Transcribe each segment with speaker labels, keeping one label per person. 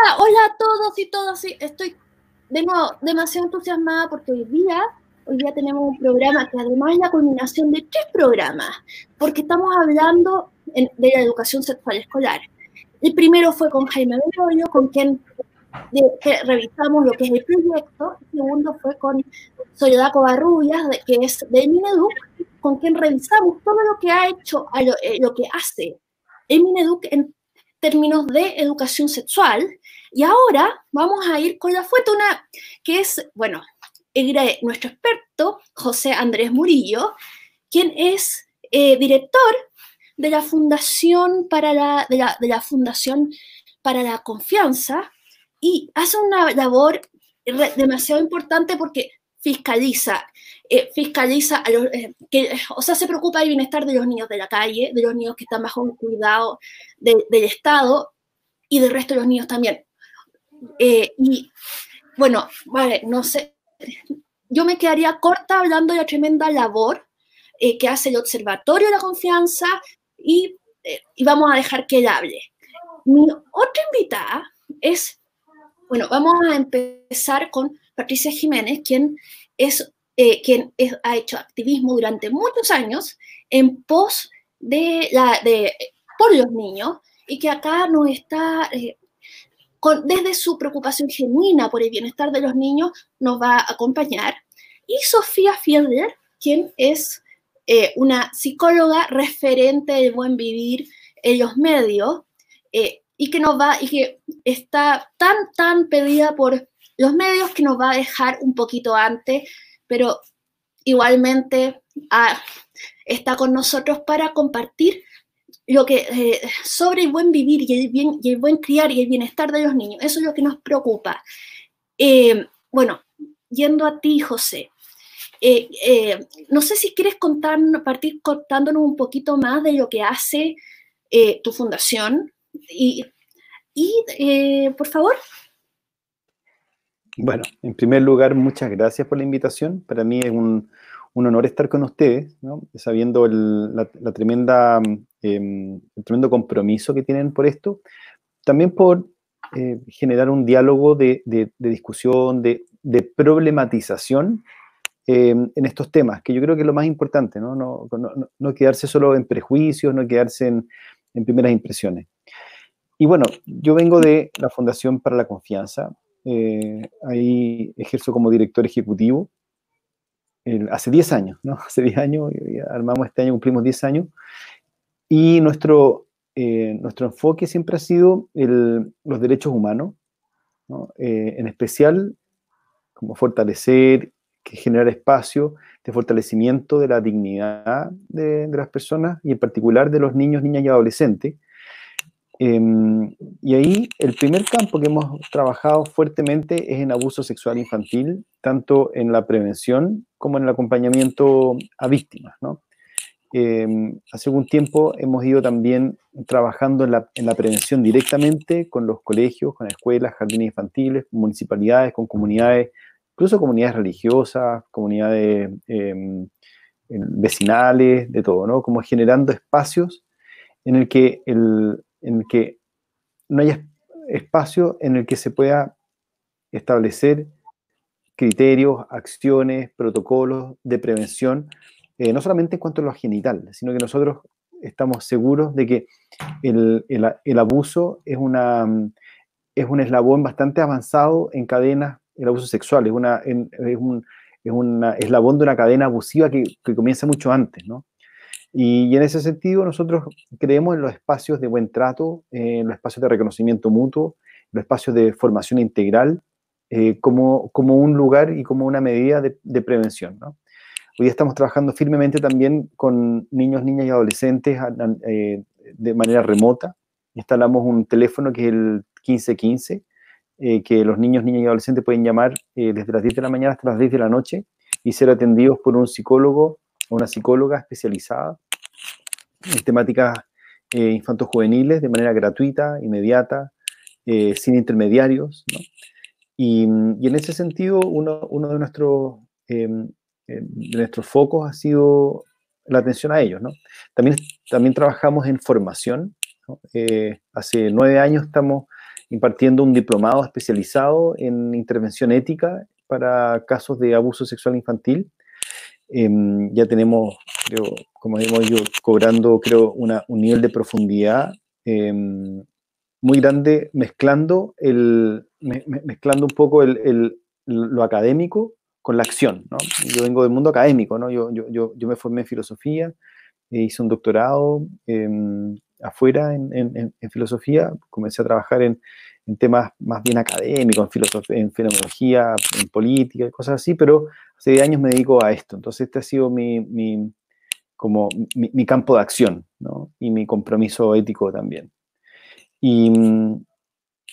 Speaker 1: Hola, a todos y todas. Estoy de nuevo demasiado entusiasmada porque hoy día, hoy día tenemos un programa que además es la culminación de tres programas, porque estamos hablando de la educación sexual escolar. El primero fue con Jaime Belloyo, con quien revisamos lo que es el proyecto. El segundo fue con Soledad Covarrubias, que es de Mineduc, con quien revisamos todo lo que ha hecho, lo, eh, lo que hace el Mineduc en términos de educación sexual. Y ahora vamos a ir con la fuente, una que es, bueno, nuestro experto, José Andrés Murillo, quien es eh, director de la Fundación para la, de la, de la Fundación para la Confianza y hace una labor demasiado importante porque fiscaliza, eh, fiscaliza a los, eh, que, o sea, se preocupa del bienestar de los niños de la calle, de los niños que están bajo un cuidado del Estado y del resto de los niños también. Eh, y bueno, vale, no sé, yo me quedaría corta hablando de la tremenda labor que hace el Observatorio de la Confianza y, y vamos a dejar que él hable. Mi otra invitada es, bueno, vamos a empezar con Patricia Jiménez, quien, es, eh, quien ha hecho activismo durante muchos años en pos de, la, de por los niños y que acá nos está, eh, con, desde su preocupación genuina por el bienestar de los niños, nos va a acompañar. Y Sofía Fielder, quien es eh, una psicóloga referente del buen vivir en los medios y que nos va y que está tan, tan pedida por los medios que nos va a dejar un poquito antes, pero igualmente ah, está con nosotros para compartir lo que eh, sobre el buen vivir y el, buen criar y el bienestar de los niños. Eso es lo que nos preocupa. Eh, bueno, yendo a ti, José. Eh, no sé si quieres contar, partir contándonos un poquito más de lo que hace tu fundación y por favor.
Speaker 2: Bueno, en primer lugar, muchas gracias por la invitación. Para mí es un, honor estar con ustedes, sabiendo el, la, tremenda, em, el tremendo compromiso que tienen por esto. También por eh, generar un diálogo de, discusión, de, problematización em, en estos temas, que yo creo que es lo más importante, no, no, no, quedarse solo en prejuicios, no quedarse en, en primeras impresiones. Y bueno, yo vengo de la Fundación para la Confianza, eh, ahí ejerzo como director ejecutivo. Hace 10 años, ¿no? Hace 10 años, armamos este año, cumplimos 10 años. Y nuestro, eh, nuestro enfoque siempre ha sido los derechos humanos, eh, en especial como fortalecer, generar espacio de fortalecimiento de la dignidad de, de, las personas y en particular de los niños, niñas y adolescentes, Em, y ahí el primer campo que hemos trabajado fuertemente es en abuso sexual infantil, tanto en la prevención como en el acompañamiento a víctimas. Em, hace algún tiempo hemos ido también trabajando en la, en la, prevención directamente con los colegios, con escuelas, jardines infantiles, municipalidades, con comunidades, incluso comunidades religiosas, comunidades em, vecinales, de todo, ¿no? Como generando espacios en el que el, en que no haya espacio en el que se pueda establecer criterios, acciones, protocolos de prevención, eh, no solamente en cuanto a lo genital, sino que nosotros estamos seguros de que el, abuso es, un eslabón bastante avanzado en cadenas, el abuso sexual, es, un, es eslabón de una cadena abusiva que, que comienza mucho antes, ¿no? Y, en ese sentido nosotros creemos en los espacios de buen trato, en los espacios de reconocimiento mutuo, los espacios de formación integral, eh, como, como un lugar y como una medida de, prevención. Hoy estamos trabajando firmemente también con niños, niñas y adolescentes eh, de manera remota. Instalamos un teléfono que es el 1515, eh, que los niños, niñas y adolescentes pueden llamar desde las 10 de la mañana hasta las 10 de la noche y ser atendidos por un psicólogo una psicóloga especializada en temáticas eh, infantos-juveniles de manera gratuita, inmediata, eh, sin intermediarios. Y, en ese sentido, uno, de, nuestros, em, de nuestros focos ha sido la atención a ellos. También, también trabajamos en formación. Eh, hace nueve años estamos impartiendo un diplomado especializado en intervención ética para casos de abuso sexual infantil. Em, ya tenemos, como hemos ido cobrando, creo, una, un nivel de profundidad em, muy grande, mezclando, el, mezclando un poco el, lo académico con la acción. ¿no? Yo vengo del mundo académico, ¿no? yo, yo, yo, yo me formé en filosofía, e hice un doctorado em, afuera en, en, en, filosofía, comencé a trabajar en, en temas más bien académicos, en, filosofía, en fenomenología, en política cosas así, pero hace 10 años me dedico a esto. Entonces este ha sido mi, mi como mi, mi, campo de acción ¿no? y mi compromiso ético también. Y mm,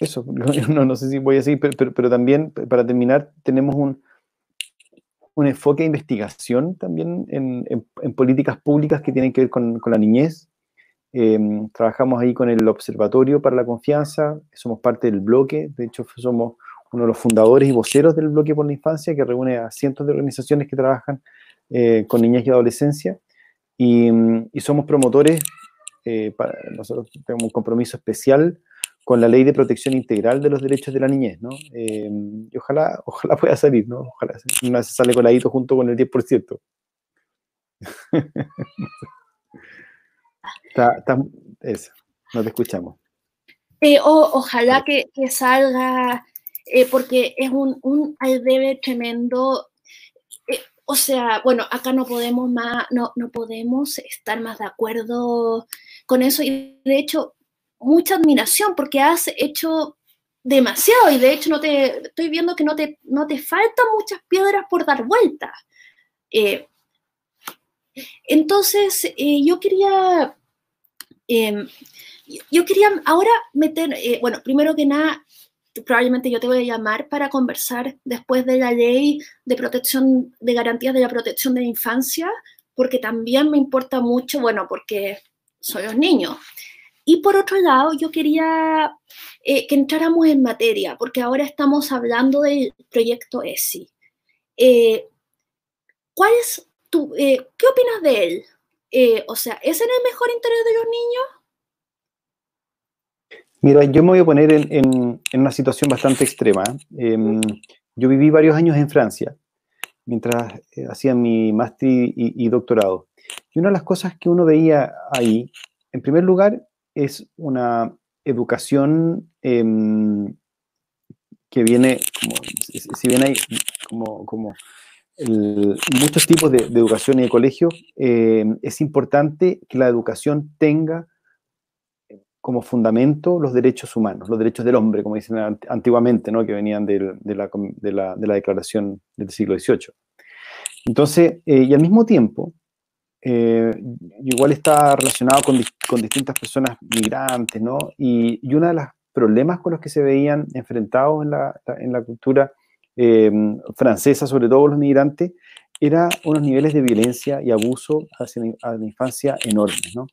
Speaker 2: eso, no, no sé si voy a seguir, pero, pero, también para terminar tenemos un, un enfoque de investigación también en, en, en, políticas públicas que tienen que ver con, con la niñez Em, trabajamos ahí con el Observatorio para la Confianza, somos parte del bloque, de hecho somos uno de los fundadores y voceros del bloque por la infancia, que reúne a cientos de organizaciones que trabajan eh, con niñas y adolescencia, y, y somos promotores, eh, para, nosotros tenemos un compromiso especial con la Ley de Protección Integral de los Derechos de la Niñez, ¿no? Eh, y ojalá, ojalá pueda salir, ¿no? Ojalá, una sale coladito junto con el 10%. Está, eso, no escuchamos.
Speaker 1: Eh, ojalá que, salga, eh, porque es un, un debe tremendo. Eh, o sea, bueno, acá no podemos más, no, no podemos estar más de acuerdo con eso. Y de hecho, mucha admiración porque has hecho demasiado y de hecho no te estoy viendo que no te, no te faltan muchas piedras por dar vuelta. Eh, entonces, eh, yo quería Em, yo quería ahora meter, eh, bueno, primero que nada, probablemente yo te voy a llamar para conversar después de la ley de protección, de garantías de la protección de la infancia, porque también me importa mucho, bueno, porque son los niños. Y por otro lado, yo quería eh, que entráramos en materia, porque ahora estamos hablando del proyecto ESI. Eh, ¿Cuál tu, ¿Qué opinas de él? Eh, o sea, ¿es en el mejor interés de los
Speaker 2: niños? Mira, yo me voy a poner en, una situación bastante extrema. Em, yo viví varios años en Francia mientras eh, hacía mi máster y, doctorado. Y una de las cosas que uno veía ahí, en primer lugar, es una educación em, que viene, si bien hay como, como muchos tipos de, educación y de colegio, eh, es importante que la educación tenga como fundamento los derechos humanos, los derechos del hombre, como dicen antiguamente, ¿no? que venían de, la, de, la, de, la, declaración del siglo XVIII. Entonces, eh, y al mismo tiempo, eh, igual está relacionado con, con, distintas personas migrantes, ¿no? Y, y uno de los problemas con los que se veían enfrentados en la, en la cultura eh, francesa, sobre todo los migrantes, era unos niveles de violencia y abuso hacia la, infancia enormes, ¿no?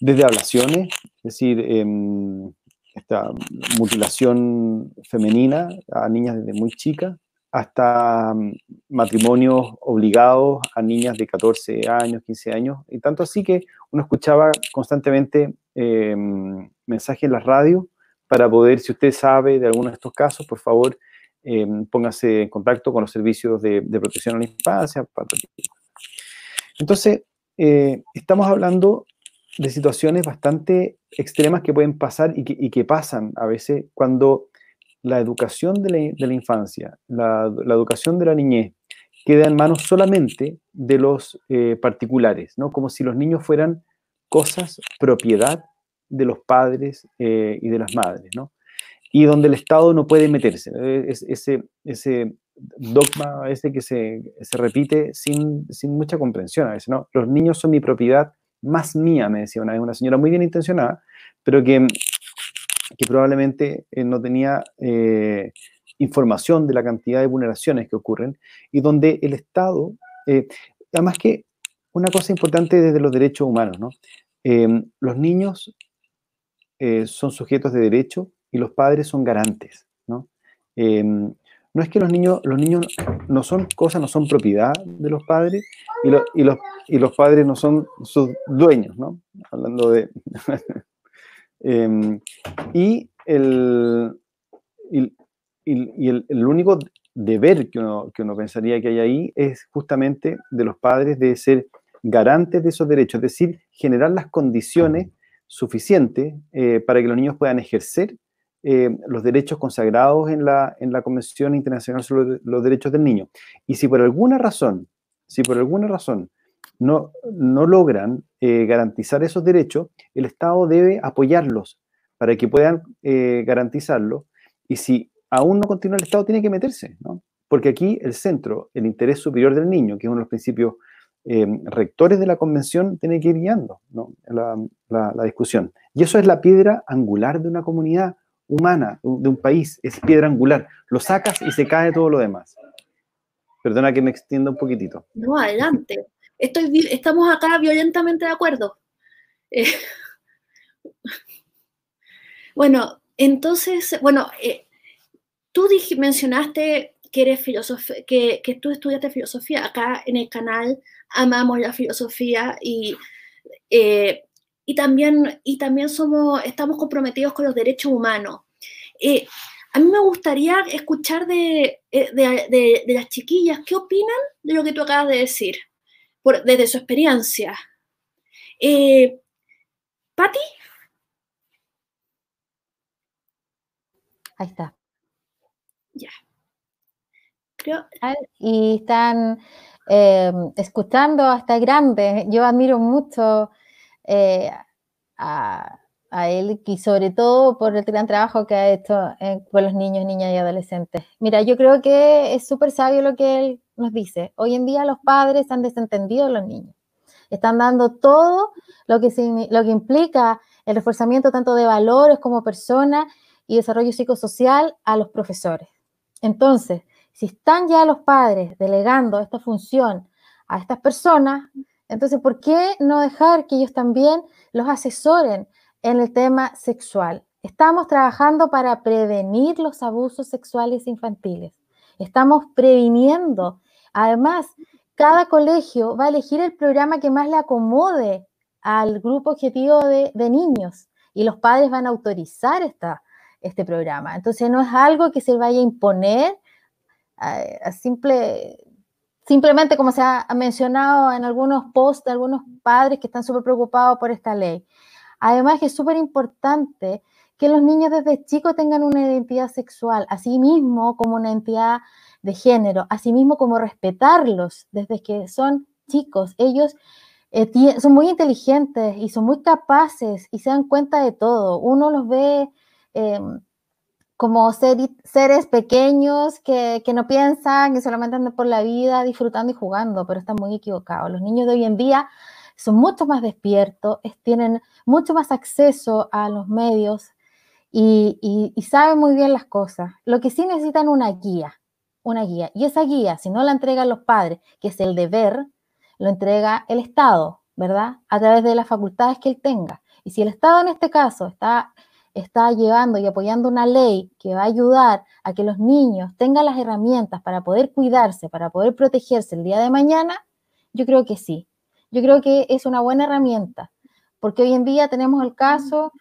Speaker 2: Desde ablaciones, es decir, em, esta mutilación femenina a niñas desde muy chicas, hasta mm, matrimonios obligados a niñas de 14 años, 15 años, y tanto así que uno escuchaba constantemente em, mensajes en la radio para poder, si usted sabe de alguno de estos casos, por favor, eh, póngase en contacto con los servicios de, protección a la infancia. Entonces, eh, estamos hablando de situaciones bastante extremas que pueden pasar y que, pasan a veces cuando la educación de la, infancia, la, educación de la niñez, queda en manos solamente de los eh, particulares, ¿no? Como si los niños fueran cosas propiedad de los padres y de las madres, ¿no? Y donde el Estado no puede meterse. Es, ese, ese dogma ese que se, se repite sin, sin, mucha comprensión a veces, ¿no? Los niños son mi propiedad más mía, me decía una vez una señora muy bien intencionada, pero que, que probablemente eh, no tenía eh, información de la cantidad de vulneraciones que ocurren y donde el Estado, eh, además que una cosa importante desde los derechos humanos, ¿no? los niños son sujetos de derecho y los padres son garantes, ¿no? Em, no es que los niños, los niños no son cosas, no son propiedad de los padres y, y, los, y los padres no son sus dueños, ¿no? Hablando de... Em, y el, y, el, único deber que uno, que uno pensaría que hay ahí es justamente de los padres de ser garantes de esos derechos, es decir, generar las condiciones suficientes eh, para que los niños puedan ejercer eh, los derechos consagrados en la, en la Convención Internacional sobre los Derechos del Niño. Y si por alguna razón, si por alguna razón no, no logran eh, garantizar esos derechos, el Estado debe apoyarlos para que puedan eh, garantizarlo. Y si aún no continúa el Estado, tiene que meterse, ¿no? Porque aquí el centro, el interés superior del niño, que es uno de los principios rectores de la Convención, tiene que ir guiando la, la discusión. Y eso es la piedra angular de una comunidad humana de un país, es piedra angular. Lo sacas y se cae todo lo demás. Perdona que me extienda un poquitito.
Speaker 1: No, adelante. Estoy, estamos acá violentamente de acuerdo. Eh, bueno, entonces, bueno, eh, tú mencionaste que eres que, que, tú estudiaste filosofía. Acá en el canal amamos la filosofía y eh, y también, y también somos, estamos comprometidos con los derechos humanos. Eh, a mí me gustaría escuchar de, eh, de, de, las chiquillas qué opinan de lo que tú acabas de decir, por, desde su experiencia. Eh, ¿Patti?
Speaker 3: Ahí está.
Speaker 1: Ya.
Speaker 3: Y están eh, escuchando hasta grandes. Yo admiro mucho eh, a, él y sobre todo por el gran trabajo que ha hecho eh, con los niños, niñas y adolescentes. Mira, yo creo que es súper sabio lo que él nos dice. Hoy en día los padres han desentendido a los niños. Están dando todo lo que, lo que implica el reforzamiento tanto de valores como personas y desarrollo psicosocial a los profesores. Entonces, si están ya los padres delegando esta función a estas personas, entonces, ¿por qué no dejar que ellos también los asesoren en el tema sexual? Estamos trabajando para prevenir los abusos sexuales infantiles. Estamos previniendo. Además, cada colegio va a elegir el programa que más le acomode al grupo objetivo de, niños y los padres van a autorizar esta, este programa. Entonces, no es algo que se vaya a imponer a, a simple simplemente como se ha mencionado en algunos posts de algunos padres que están súper preocupados por esta ley. Además que es súper importante que los niños desde chicos tengan una identidad sexual, así mismo como una identidad de género, así mismo como respetarlos desde que son chicos. Ellos eh, son muy inteligentes y son muy capaces y se dan cuenta de todo. Uno los ve em, como seres pequeños que, no piensan, que solamente andan por la vida disfrutando y jugando, pero están muy equivocados. Los niños de hoy en día son mucho más despiertos, tienen mucho más acceso a los medios y, saben muy bien las cosas. Lo que sí necesitan una guía, una guía. Y esa guía, si no la entregan los padres, que es el deber, lo entrega el Estado, ¿verdad? A través de las facultades que él tenga. Y si el Estado en este caso está está llevando y apoyando una ley que va a ayudar a que los niños tengan las herramientas para poder cuidarse, para poder protegerse el día de mañana, yo creo que sí. Yo creo que es una buena herramienta, porque hoy en día tenemos el caso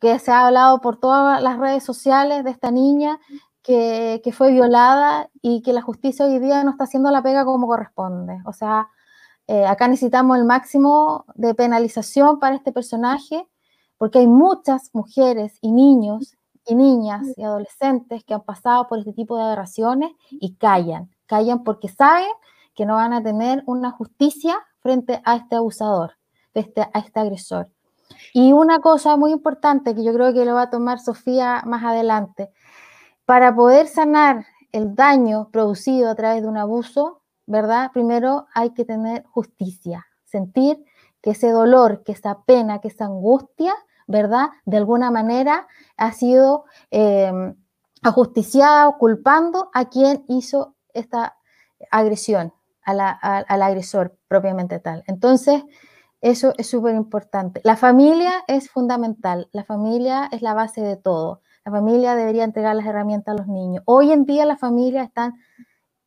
Speaker 3: que se ha hablado por todas las redes sociales de esta niña que, fue violada y que la justicia hoy día no está haciendo la pega como corresponde. O sea, eh, acá necesitamos el máximo de penalización para este personaje porque hay muchas mujeres y niños y niñas y adolescentes que han pasado por este tipo de aberraciones y callan, callan porque saben que no van a tener una justicia frente a este abusador, este, a este agresor. Y una cosa muy importante que yo creo que lo va a tomar Sofía más adelante, para poder sanar el daño producido a través de un abuso, ¿verdad? Primero hay que tener justicia, sentir que ese dolor, que esa pena, que esa angustia, ¿verdad? De alguna manera ha sido eh, ajusticiado, culpando a quien hizo esta agresión, al agresor propiamente tal. Entonces, eso es súper importante. La familia es fundamental, la familia es la base de todo. La familia debería entregar las herramientas a los niños. Hoy en día las familias están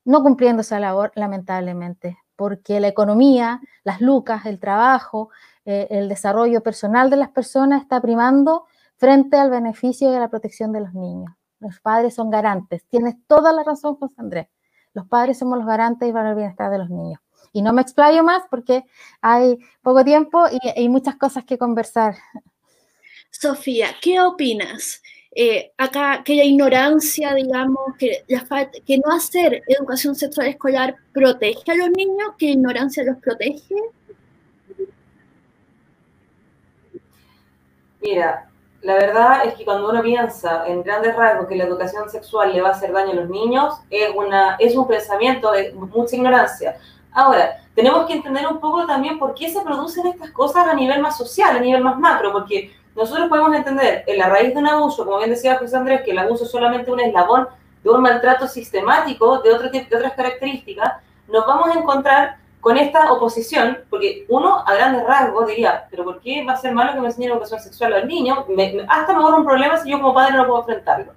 Speaker 3: no cumpliendo esa labor, lamentablemente porque la economía, las lucas, el trabajo, eh, el desarrollo personal de las personas está primando frente al beneficio y a la protección de los niños. Los padres son garantes. Tienes toda la razón, José Andrés. Los padres somos los garantes y para el bienestar de los niños. Y no me explayo más porque hay poco tiempo y hay muchas cosas que conversar.
Speaker 1: Sofía, ¿qué opinas? Eh, acá aquella ignorancia, digamos, que, que no hacer educación sexual escolar protege a los niños, que ignorancia los protege.
Speaker 4: Mira, la verdad es que cuando uno piensa en grandes rasgos que la educación sexual le va a hacer daño a los niños, es, una, es un pensamiento de mucha ignorancia. Ahora, tenemos que entender un poco también por qué se producen estas cosas a nivel más social, a nivel más macro, porque nosotros podemos entender en la raíz de un abuso, como bien decía José Andrés, que el abuso es solamente un eslabón de un maltrato sistemático de, otro, de otras características, nos vamos a encontrar con esta oposición, porque uno a grandes rasgos diría, pero ¿por qué va a ser malo que me enseñen educación sexual a los niños? hasta me un problema si yo como padre no puedo enfrentarlo.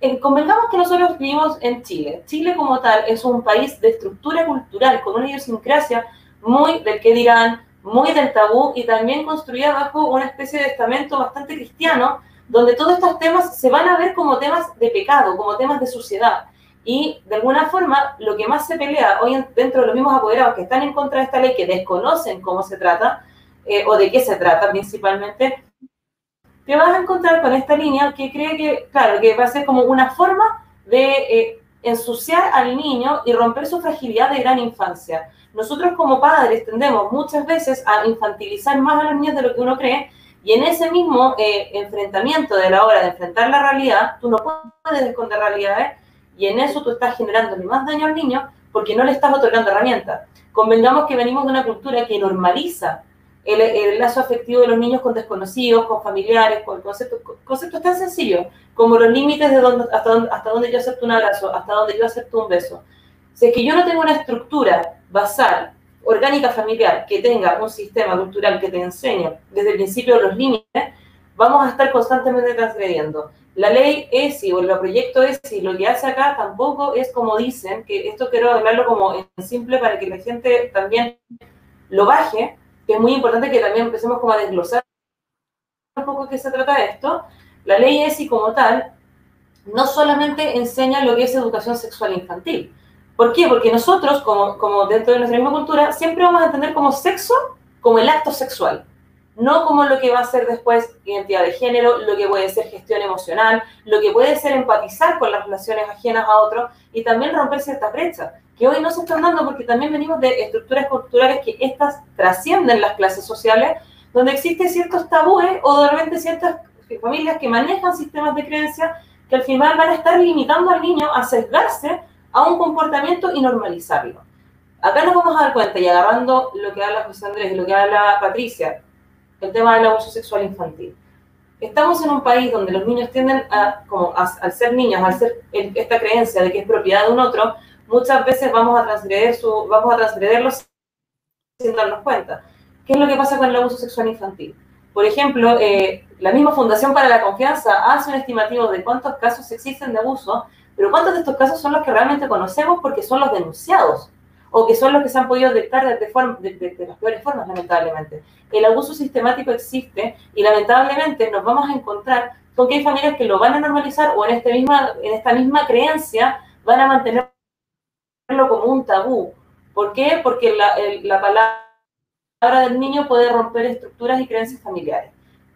Speaker 4: Eh, convengamos que nosotros vivimos en Chile. Chile como tal es un país de estructura cultural, con una idiosincrasia muy del que dirán, muy del tabú y también construida bajo una especie de estamento bastante cristiano, donde todos estos temas se van a ver como temas de pecado, como temas de suciedad. Y de alguna forma, lo que más se pelea hoy dentro de los mismos apoderados que están en contra de esta ley, que desconocen cómo se trata, eh, o de qué se trata principalmente, te vas a encontrar con esta línea que cree que, claro, que va a ser como una forma de eh, ensuciar al niño y romper su fragilidad de gran infancia. Nosotros como padres tendemos muchas veces a infantilizar más a los niños de lo que uno cree y en ese mismo eh, enfrentamiento de la hora de enfrentar la realidad, tú no puedes esconder realidades y en eso tú estás generando más daño al niño porque no le estás otorgando herramientas. Convengamos que venimos de una cultura que normaliza el, lazo afectivo de los niños con desconocidos, con familiares, con conceptos, conceptos tan sencillos como los límites de dónde, hasta, dónde, hasta dónde yo acepto un abrazo, hasta dónde yo acepto un beso. Si es que yo no tengo una estructura basal, orgánica familiar, que tenga un sistema cultural que te enseñe desde el principio los límites, vamos a estar constantemente transgrediendo. La ley ESI o el proyecto ESI lo que hace acá tampoco es como dicen, que esto quiero hablarlo como en simple para que la gente también lo baje, que es muy importante que también empecemos como a desglosar un poco qué se trata de esto. La ley ESI como tal no solamente enseña lo que es educación sexual infantil, ¿Por qué? Porque nosotros, como, dentro de nuestra misma cultura, siempre vamos a entender como sexo como el acto sexual, no como lo que va a ser después identidad de género, lo que puede ser gestión emocional, lo que puede ser empatizar con las relaciones ajenas a otros y también romper ciertas brechas, que hoy no se están dando porque también venimos de estructuras culturales que estas trascienden las clases sociales, donde existen ciertos tabúes o de repente ciertas familias que manejan sistemas de creencia que al final van a estar limitando al niño a sesgarse a un comportamiento y normalizarlo. Acá nos vamos a dar cuenta, y agarrando lo que habla José Andrés y lo que habla Patricia, el tema del abuso sexual infantil. Estamos en un país donde los niños tienden a, como al ser niños, al ser esta creencia de que es propiedad de un otro, muchas veces vamos a transgredir su, vamos a transgredirlo sin darnos cuenta. ¿Qué es lo que pasa con el abuso sexual infantil? Por ejemplo, eh, la misma Fundación para la Confianza hace un estimativo de cuántos casos existen de abuso pero ¿cuántos de estos casos son los que realmente conocemos porque son los denunciados? O que son los que se han podido detectar de, las peores formas, lamentablemente. El abuso sistemático existe y lamentablemente nos vamos a encontrar con que hay familias que lo van a normalizar o en, este misma, en esta misma creencia van a mantenerlo como un tabú. ¿Por qué? Porque la, la palabra del niño puede romper estructuras y creencias familiares.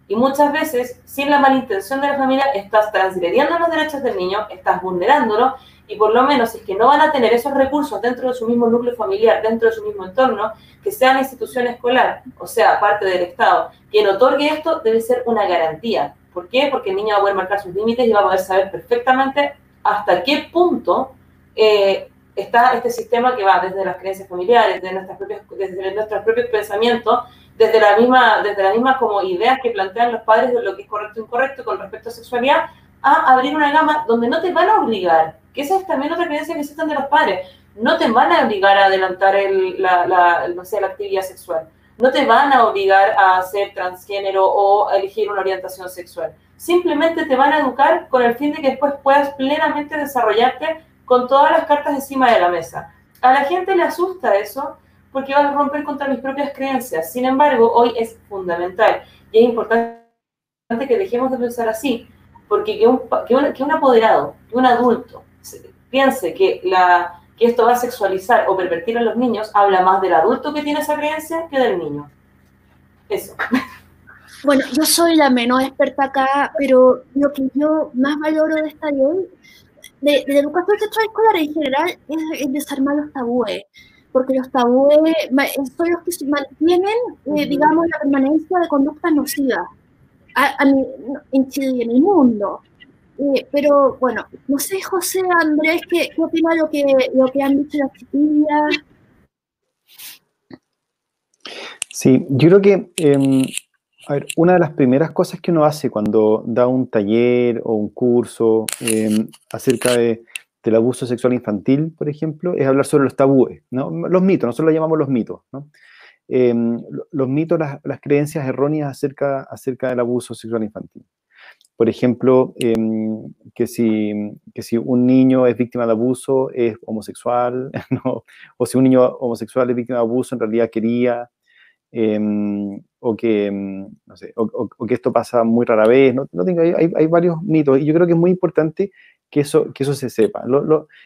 Speaker 4: Y muchas veces, sin la mala intención de la familia, estás transgrediendo los derechos del niño, estás vulnerándolo, y por lo menos si es que no van a tener esos recursos dentro de su mismo núcleo familiar, dentro de su mismo entorno, que sea la institución escolar, o sea, parte del Estado, quien otorgue esto debe ser una garantía. ¿Por qué? Porque el niño va a poder marcar sus límites y va a poder saber perfectamente hasta qué punto eh, está este sistema que va desde las creencias familiares, desde, nuestras propias, desde nuestros propios pensamientos, desde la misma, desde las mismas como ideas que plantean los padres de lo que es correcto e incorrecto con respecto a sexualidad, a abrir una gama donde no te van a obligar, que esa es también otra creencia que existen de los padres, no te van a obligar a adelantar el, la, la, no sé, la actividad sexual, no te van a obligar a ser transgénero o a elegir una orientación sexual, simplemente te van a educar con el fin de que después puedas plenamente desarrollarte con todas las cartas encima de la mesa. A la gente le asusta eso porque va a romper contra mis propias creencias. Sin embargo, hoy es fundamental y es importante que dejemos de pensar así, porque que un, que un, apoderado, que un adulto piense que, la, que esto va a sexualizar o pervertir a los niños, habla más del adulto que tiene esa creencia que del niño. Eso.
Speaker 1: Bueno, yo soy la menos experta acá, pero lo que yo más valoro de esta ley, de, de educación sexual escolar en general, es, desarmar los tabúes porque los tabúes son los que mantienen, eh, digamos, la permanencia de conductas nocivas a, en Chile y en el mundo. Eh, pero bueno, no sé, José Andrés, ¿qué, qué opina lo que, lo que han dicho las chiquillas?
Speaker 2: Sí, yo creo que em, a ver, una de las primeras cosas que uno hace cuando da un taller o un curso em, acerca de, del abuso sexual infantil, por ejemplo, es hablar sobre los tabúes, ¿no? los mitos, nosotros lo llamamos los mitos. ¿no? Em, los mitos, las, creencias erróneas acerca, acerca del abuso sexual infantil. Por ejemplo, em, que, si, que si un niño es víctima de abuso es homosexual, o si un niño homosexual es víctima de abuso en realidad quería, em, o, que, no sé, o, que esto pasa muy rara vez. No, tengo, hay, hay, varios mitos y yo creo que es muy importante que eso, que eso se sepa,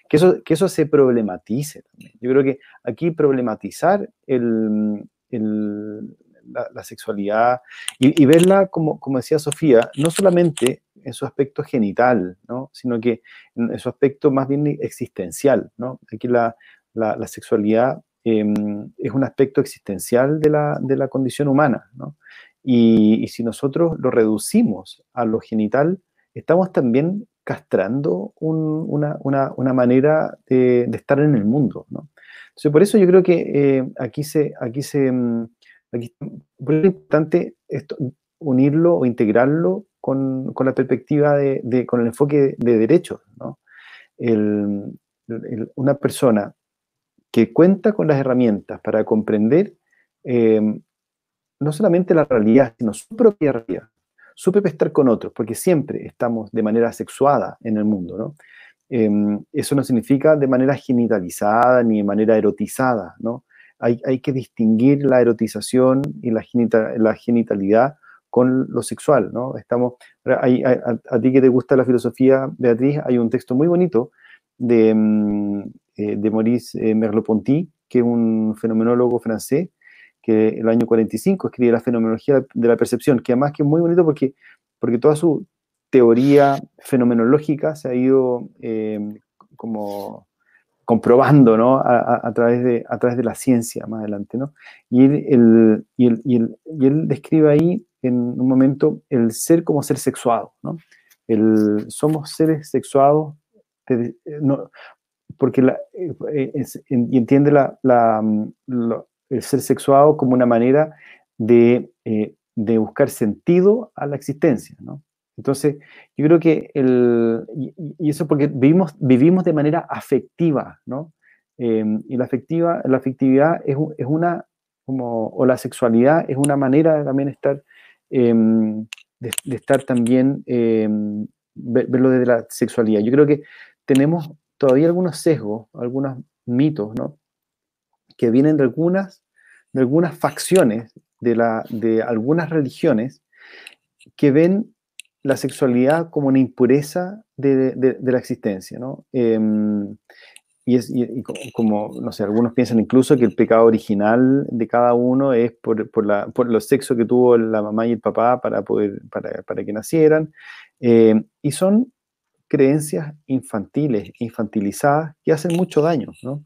Speaker 2: que, eso, que eso se problematice. Yo creo que aquí problematizar el, la, sexualidad y, verla, como, como decía Sofía, no solamente en su aspecto genital, ¿no? sino que en, su aspecto más bien existencial. ¿no? Aquí la, la sexualidad em, es un aspecto existencial de la, de condición humana. ¿no? Y, y, si nosotros lo reducimos a lo genital, estamos también castrando una, una, una, manera de, estar en el mundo. ¿no? Entonces, por eso yo creo que eh, aquí se, aquí se, mm, aquí, es importante unirlo o integrarlo con, con la perspectiva de, de, con el enfoque de, derechos, ¿no? Una persona que cuenta con las herramientas para comprender eh, no solamente la realidad, sino su propia realidad, su propio estar con otros, porque siempre estamos de manera sexuada en el mundo, ¿no? Em, eso no significa de manera genitalizada ni de manera erotizada, ¿no? Hay, hay que distinguir la erotización y la, la genitalidad con lo sexual, ¿no? Estamos, hay, a, ti que te gusta la filosofía, Beatriz, hay un texto muy bonito de, mm, eh, de Maurice eh, Merleau-Ponty, que es un fenomenólogo francés, que en el año 45 escribe la fenomenología de la percepción, que además que es muy bonito porque, porque toda su teoría fenomenológica se ha ido em, como comprobando ¿no? a, través de, a través de la ciencia más adelante. ¿no? Y, él, y, él, y, él, y, él, describe ahí en un momento el ser como ser sexuado. ¿no? El, somos seres sexuados no, porque la, eh, y entiende la, la, el ser sexuado como una manera de, eh, de buscar sentido a la existencia. ¿no? Entonces, yo creo que el, y, eso porque vivimos, vivimos de manera afectiva, ¿no? Em, y la, afectiva, la afectividad es, es, una, como, o la sexualidad es una manera de también estar, em, de, estar también, em, verlo desde la sexualidad. Yo creo que tenemos todavía algunos sesgos, algunos mitos, ¿no? Que vienen de algunas, de algunas facciones de, la, de algunas religiones que ven la sexualidad como una impureza de, la existencia, ¿no? Em, y, es, como, no sé, algunos piensan incluso que el pecado original de cada uno es por, por, la, por los sexos que tuvo la mamá y el papá para, poder, para, para que nacieran. Em, y son creencias infantiles, infantilizadas, que hacen mucho daño, ¿no?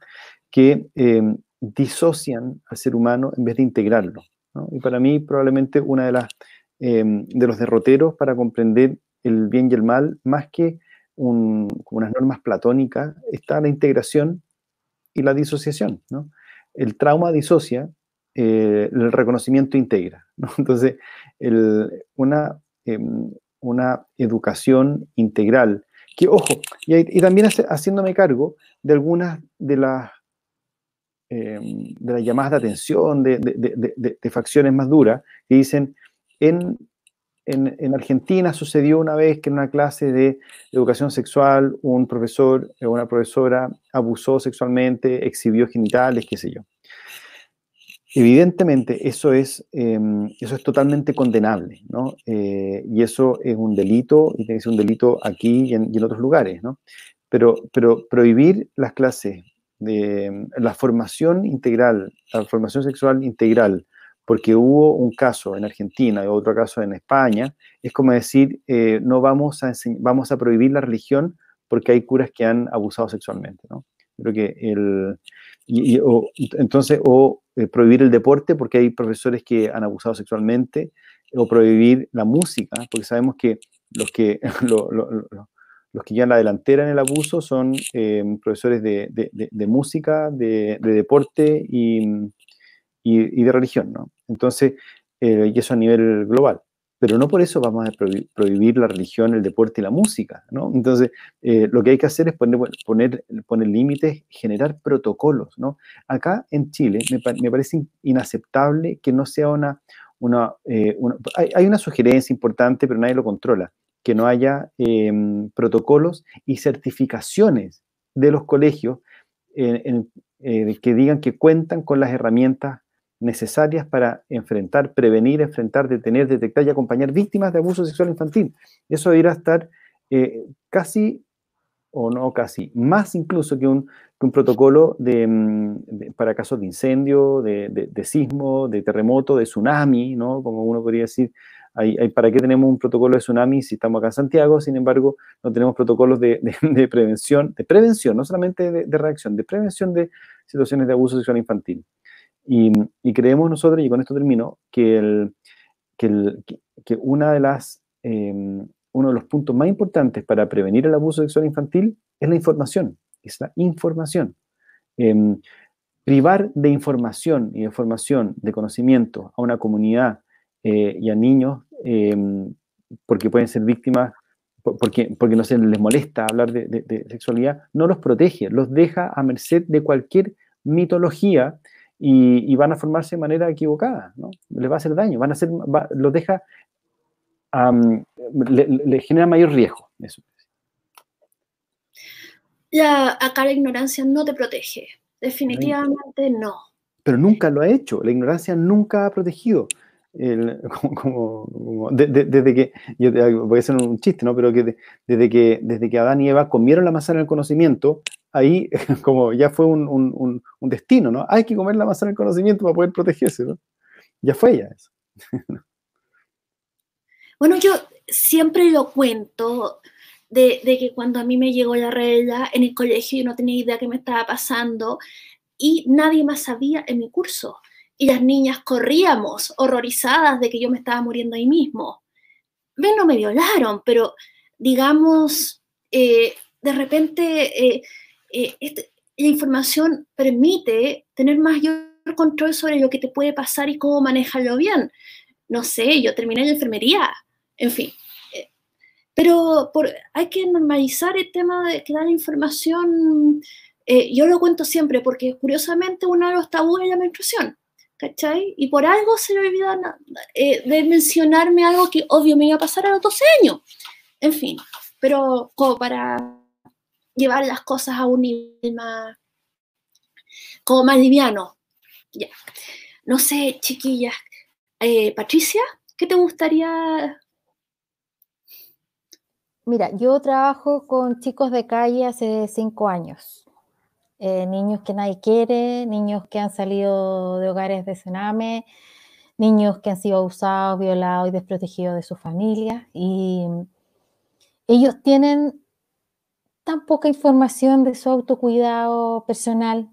Speaker 2: que em, disocian al ser humano en vez de integrarlo. Y para mí probablemente una de las Em, de los derroteros para comprender el bien y el mal, más que unas normas platónicas, está la integración y la disociación. ¿no? El trauma disocia, eh, el reconocimiento integra. Entonces, una, em, una educación integral, que ojo, y, también haciéndome cargo de algunas de las em, de las llamadas de atención de, facciones más duras que dicen en, en, Argentina sucedió una vez que en una clase de educación sexual un profesor o una profesora abusó sexualmente, exhibió genitales, qué sé yo. Evidentemente, eso es, em, eso es totalmente condenable, ¿no? Eh, y eso es un delito, y tiene que ser un delito aquí y en, otros lugares, ¿no? Pero, pero prohibir las clases de la formación integral, la formación sexual integral, porque hubo un caso en Argentina y otro caso en España, es como decir, eh, no vamos a, vamos a prohibir la religión porque hay curas que han abusado sexualmente, ¿no? Creo que el, entonces, o eh, prohibir el deporte porque hay profesores que han abusado sexualmente, o prohibir la música, porque sabemos que los que, los que llevan la delantera en el abuso son em, profesores de, música, de, deporte y, de religión, ¿no? Entonces, eh, y eso a nivel global pero no por eso vamos a prohibir la religión, el deporte y la música, ¿no? Entonces, eh, lo que hay que hacer es poner, poner, poner límites, generar protocolos, ¿no? Acá en Chile me, parece inaceptable que no sea una... una, eh, hay, una sugerencia importante, pero nadie lo controla, que no haya em, protocolos y certificaciones de los colegios eh, que digan que cuentan con las herramientas necesarias para enfrentar, prevenir, enfrentar, detener, detectar y acompañar víctimas de abuso sexual infantil. Eso debería estar eh, casi, o no casi, más incluso que un, protocolo mm, de, para casos de incendio, de, sismo, de terremoto, de tsunami, ¿no? Como uno podría decir, hay, ¿para qué tenemos un protocolo de tsunami si estamos acá en Santiago? Sin embargo, no tenemos protocolos de, prevención, de prevención, no solamente de, reacción, de prevención de situaciones de abuso sexual infantil. Y, creemos nosotros, y con esto termino, que, el, que, una de las, em, uno de los puntos más importantes para prevenir el abuso sexual infantil es la información, es la información. Em, privar de información y de formación, de conocimiento a una comunidad eh, y a niños, em, porque pueden ser víctimas, porque, porque no se les molesta hablar de, de, sexualidad, no los protege, los deja a merced de cualquier mitología y, van a formarse de manera equivocada, ¿no? Les va a hacer daño, van a ser, los deja, le, genera mayor riesgo. Eso.
Speaker 1: La, acá la ignorancia no te protege, definitivamente no.
Speaker 2: Pero nunca lo ha hecho, la ignorancia nunca ha protegido. como, desde que, yo voy a hacer un chiste, ¿no? Pero que desde, que desde que Adán y Eva comieron la manzana del conocimiento, ahí como ya fue un, destino, ¿no? Hay que comer la manzana del conocimiento para poder protegerse, ¿no? Ya fue ya eso.
Speaker 1: Bueno, yo siempre lo cuento de, de, que cuando a mí me llegó la regla en el colegio yo no tenía idea qué me estaba pasando y nadie más sabía en mi curso. Y las niñas corríamos horrorizadas de que yo me estaba muriendo ahí mismo. Ven, no me violaron, pero digamos, eh, de repente eh, eh, este, la información permite tener mayor control sobre lo que te puede pasar y cómo manejarlo bien. No sé, yo terminé en enfermería, en fin. Pero hay que normalizar el tema de que da la información. Yo lo cuento siempre porque curiosamente uno de los tabúes es la menstruación. ¿Cachai? Y por algo se me olvidó de mencionarme algo que obvio me iba a pasar a los 12 años. En fin, pero como para llevar las cosas a un nivel más, como más liviano. Ya. No sé, chiquillas. Eh, Patricia, ¿qué te gustaría?
Speaker 3: Mira, yo trabajo con chicos de calle hace cinco años. Eh, niños que nadie quiere, niños que han salido de hogares de cename, niños que han sido abusados, violados y desprotegidos de su familia. Y ellos tienen tan poca información de su autocuidado personal.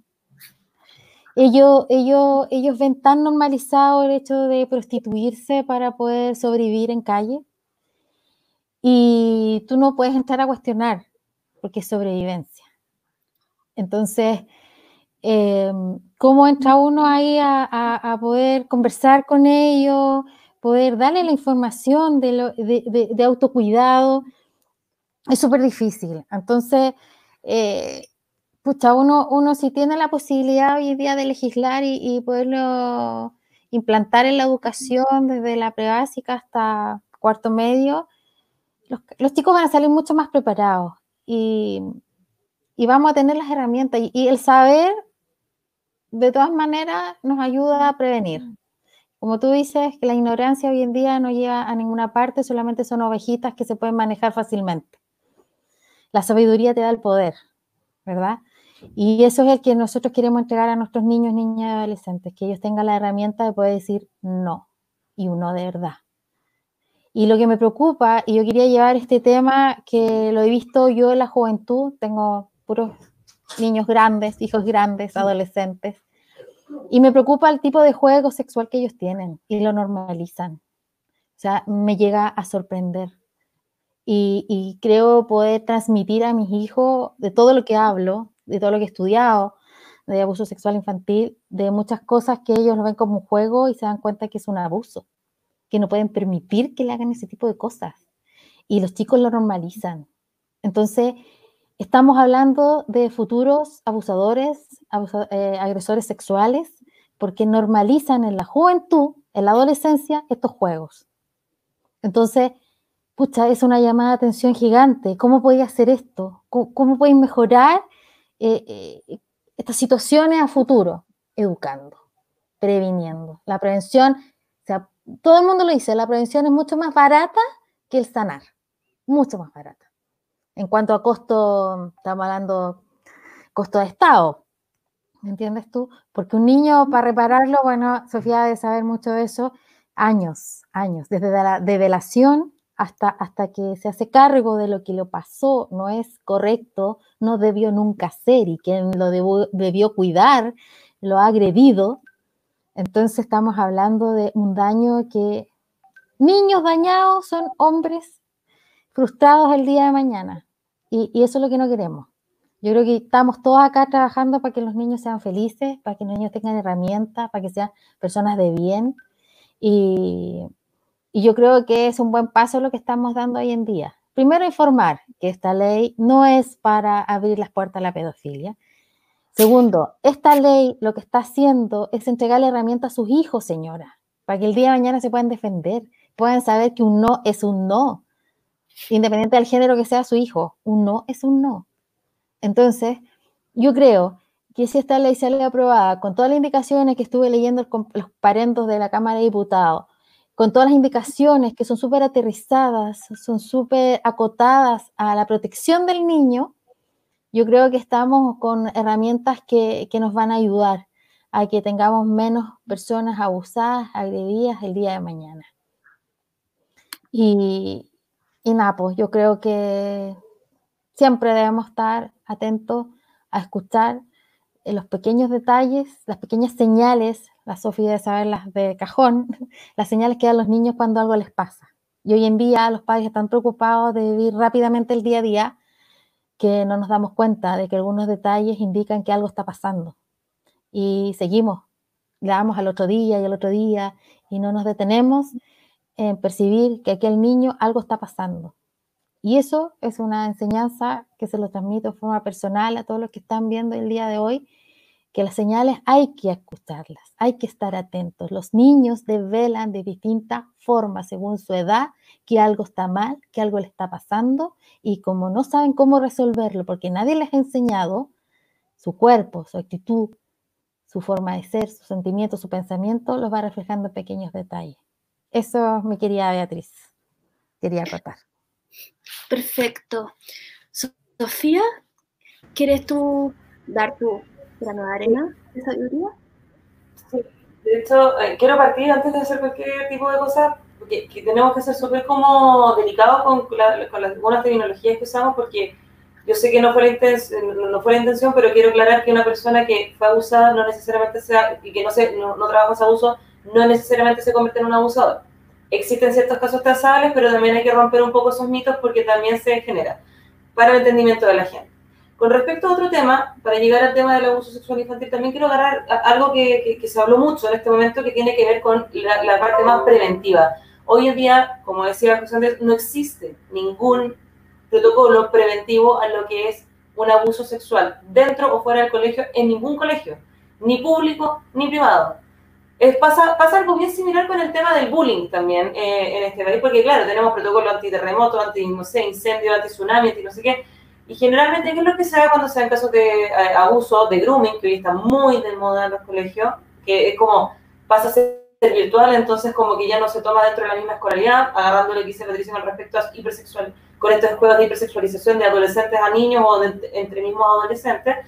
Speaker 3: Ellos, ellos, ellos ven tan normalizado el hecho de prostituirse para poder sobrevivir en calle y tú no puedes entrar a cuestionar porque es sobrevivencia. Entonces, em, ¿cómo entra uno ahí a, poder conversar con ellos, poder darle la información de, autocuidado? es súper difícil. Entonces, eh, pucha, uno, uno si tiene la posibilidad hoy día de legislar y, poderlo implantar en la educación desde la prebásica hasta cuarto medio, los, chicos van a salir mucho más preparados y, vamos a tener las herramientas y, el saber de todas maneras nos ayuda a prevenir. Como tú dices, que la ignorancia hoy en día no lleva a ninguna parte, solamente son ovejitas que se pueden manejar fácilmente. La sabiduría te da el poder, ¿verdad? Y eso es el que nosotros queremos entregar a nuestros niños, niñas y adolescentes, que ellos tengan la herramienta de poder decir no y un no de verdad. Y lo que me preocupa, y yo quería llevar este tema que lo he visto yo en la juventud, tengo puros niños grandes, hijos grandes, adolescentes, y me preocupa el tipo de juego sexual que ellos tienen y lo normalizan. O sea, me llega a sorprender. Y, y creo poder transmitir a mis hijos de todo lo que hablo, de todo lo que he estudiado, de abuso sexual infantil, de muchas cosas que ellos lo ven como un juego y se dan cuenta que es un abuso, que no pueden permitir que le hagan ese tipo de cosas. Y los chicos lo normalizan. Entonces, estamos hablando de futuros abusadores, eh, agresores sexuales, porque normalizan en la juventud, en la adolescencia, estos juegos. Entonces, pucha, es una llamada de atención gigante. ¿Cómo podéis hacer esto? ¿Cómo, cómo podéis mejorar eh, eh, estas situaciones a futuro, educando, previniendo. La prevención, o sea, todo el mundo lo dice, la prevención es mucho más barata que el sanar, mucho más barata. En cuanto a costo, estamos hablando costo de Estado, ¿me entiendes tú? Porque un niño para repararlo, bueno, Sofía debe saber mucho de eso, años, años, desde la develación hasta, que se hace cargo de lo que lo pasó, no es correcto, no debió nunca ser y quien lo debió cuidar lo ha agredido. Entonces estamos hablando de un daño que niños dañados son hombres frustrados el día de mañana. Y, y, eso es lo que no queremos. Yo creo que estamos todos acá trabajando para que los niños sean felices, para que los niños tengan herramientas, para que sean personas de bien. Y, y yo creo que es un buen paso lo que estamos dando hoy en día. Primero, informar que esta ley no es para abrir las puertas a la pedofilia. Segundo, esta ley lo que está haciendo es entregarle herramientas a sus hijos, señora, para que el día de mañana se puedan defender, puedan saber que un no es un no, independiente del género que sea su hijo. Un no es un no. Entonces, yo creo que si esta ley sale aprobada con todas las indicaciones que estuve leyendo los parentos de la Cámara de Diputados, con todas las indicaciones que son súper aterrizadas, son súper acotadas a la protección del niño, yo creo que estamos con herramientas que, nos van a ayudar a que tengamos menos personas abusadas, agredidas el día de mañana. Y, y nada, pues yo creo que siempre debemos estar atentos a escuchar los pequeños detalles, las pequeñas señales la Sofía debe saberlas de cajón, las señales que dan los niños cuando algo les pasa. Y hoy en día los padres están preocupados de vivir rápidamente el día a día que no nos damos cuenta de que algunos detalles indican que algo está pasando. Y seguimos, le damos al otro día y al otro día y no nos detenemos en percibir que aquel niño algo está pasando. Y eso es una enseñanza que se lo transmito de forma personal a todos los que están viendo el día de hoy que las señales hay que escucharlas, hay que estar atentos. Los niños develan de distinta forma según su edad que algo está mal, que algo le está pasando y como no saben cómo resolverlo porque nadie les ha enseñado su cuerpo, su actitud, su forma de ser, su sentimiento, su pensamiento, los va reflejando en pequeños detalles. Eso mi querida Beatriz quería contar.
Speaker 1: Perfecto. Sofía, ¿quieres tú dar tu nueva arena de sabiduría.
Speaker 4: Sí, de hecho, eh, quiero partir antes de hacer cualquier tipo de cosa, porque que tenemos que ser súper como delicados con, con las algunas tecnologías que usamos, porque yo sé que no fue, la intención, no fue la intención, pero quiero aclarar que una persona que fue abusada no necesariamente sea, y que no, se, no, no trabaja ese abuso, no necesariamente se convierte en un abusador. Existen ciertos casos trazables, pero también hay que romper un poco esos mitos porque también se genera para el entendimiento de la gente. Con respecto a otro tema, para llegar al tema del abuso sexual infantil, también quiero agarrar algo que, se habló mucho en este momento que tiene que ver con la, parte más preventiva. Hoy en día, como decía José Andrés, no existe ningún protocolo preventivo a lo que es un abuso sexual dentro o fuera del colegio, en ningún colegio, ni público ni privado. Es, pasa, pasa algo bien similar con el tema del bullying también eh, en este país, porque claro, tenemos protocolo antiterremoto, anti, no sé, incendio, anti tsunami, anti no sé qué, Y generalmente, ¿qué es lo que se da cuando se dan casos de eh, abuso, de grooming, que hoy está muy de moda en los colegios? Que es como pasa a ser virtual, entonces como que ya no se toma dentro de la misma escolaridad, agarrando lo que dice Patricia con respecto a hipersexual, con estos juegos de hipersexualización de adolescentes a niños o de, entre mismos adolescentes.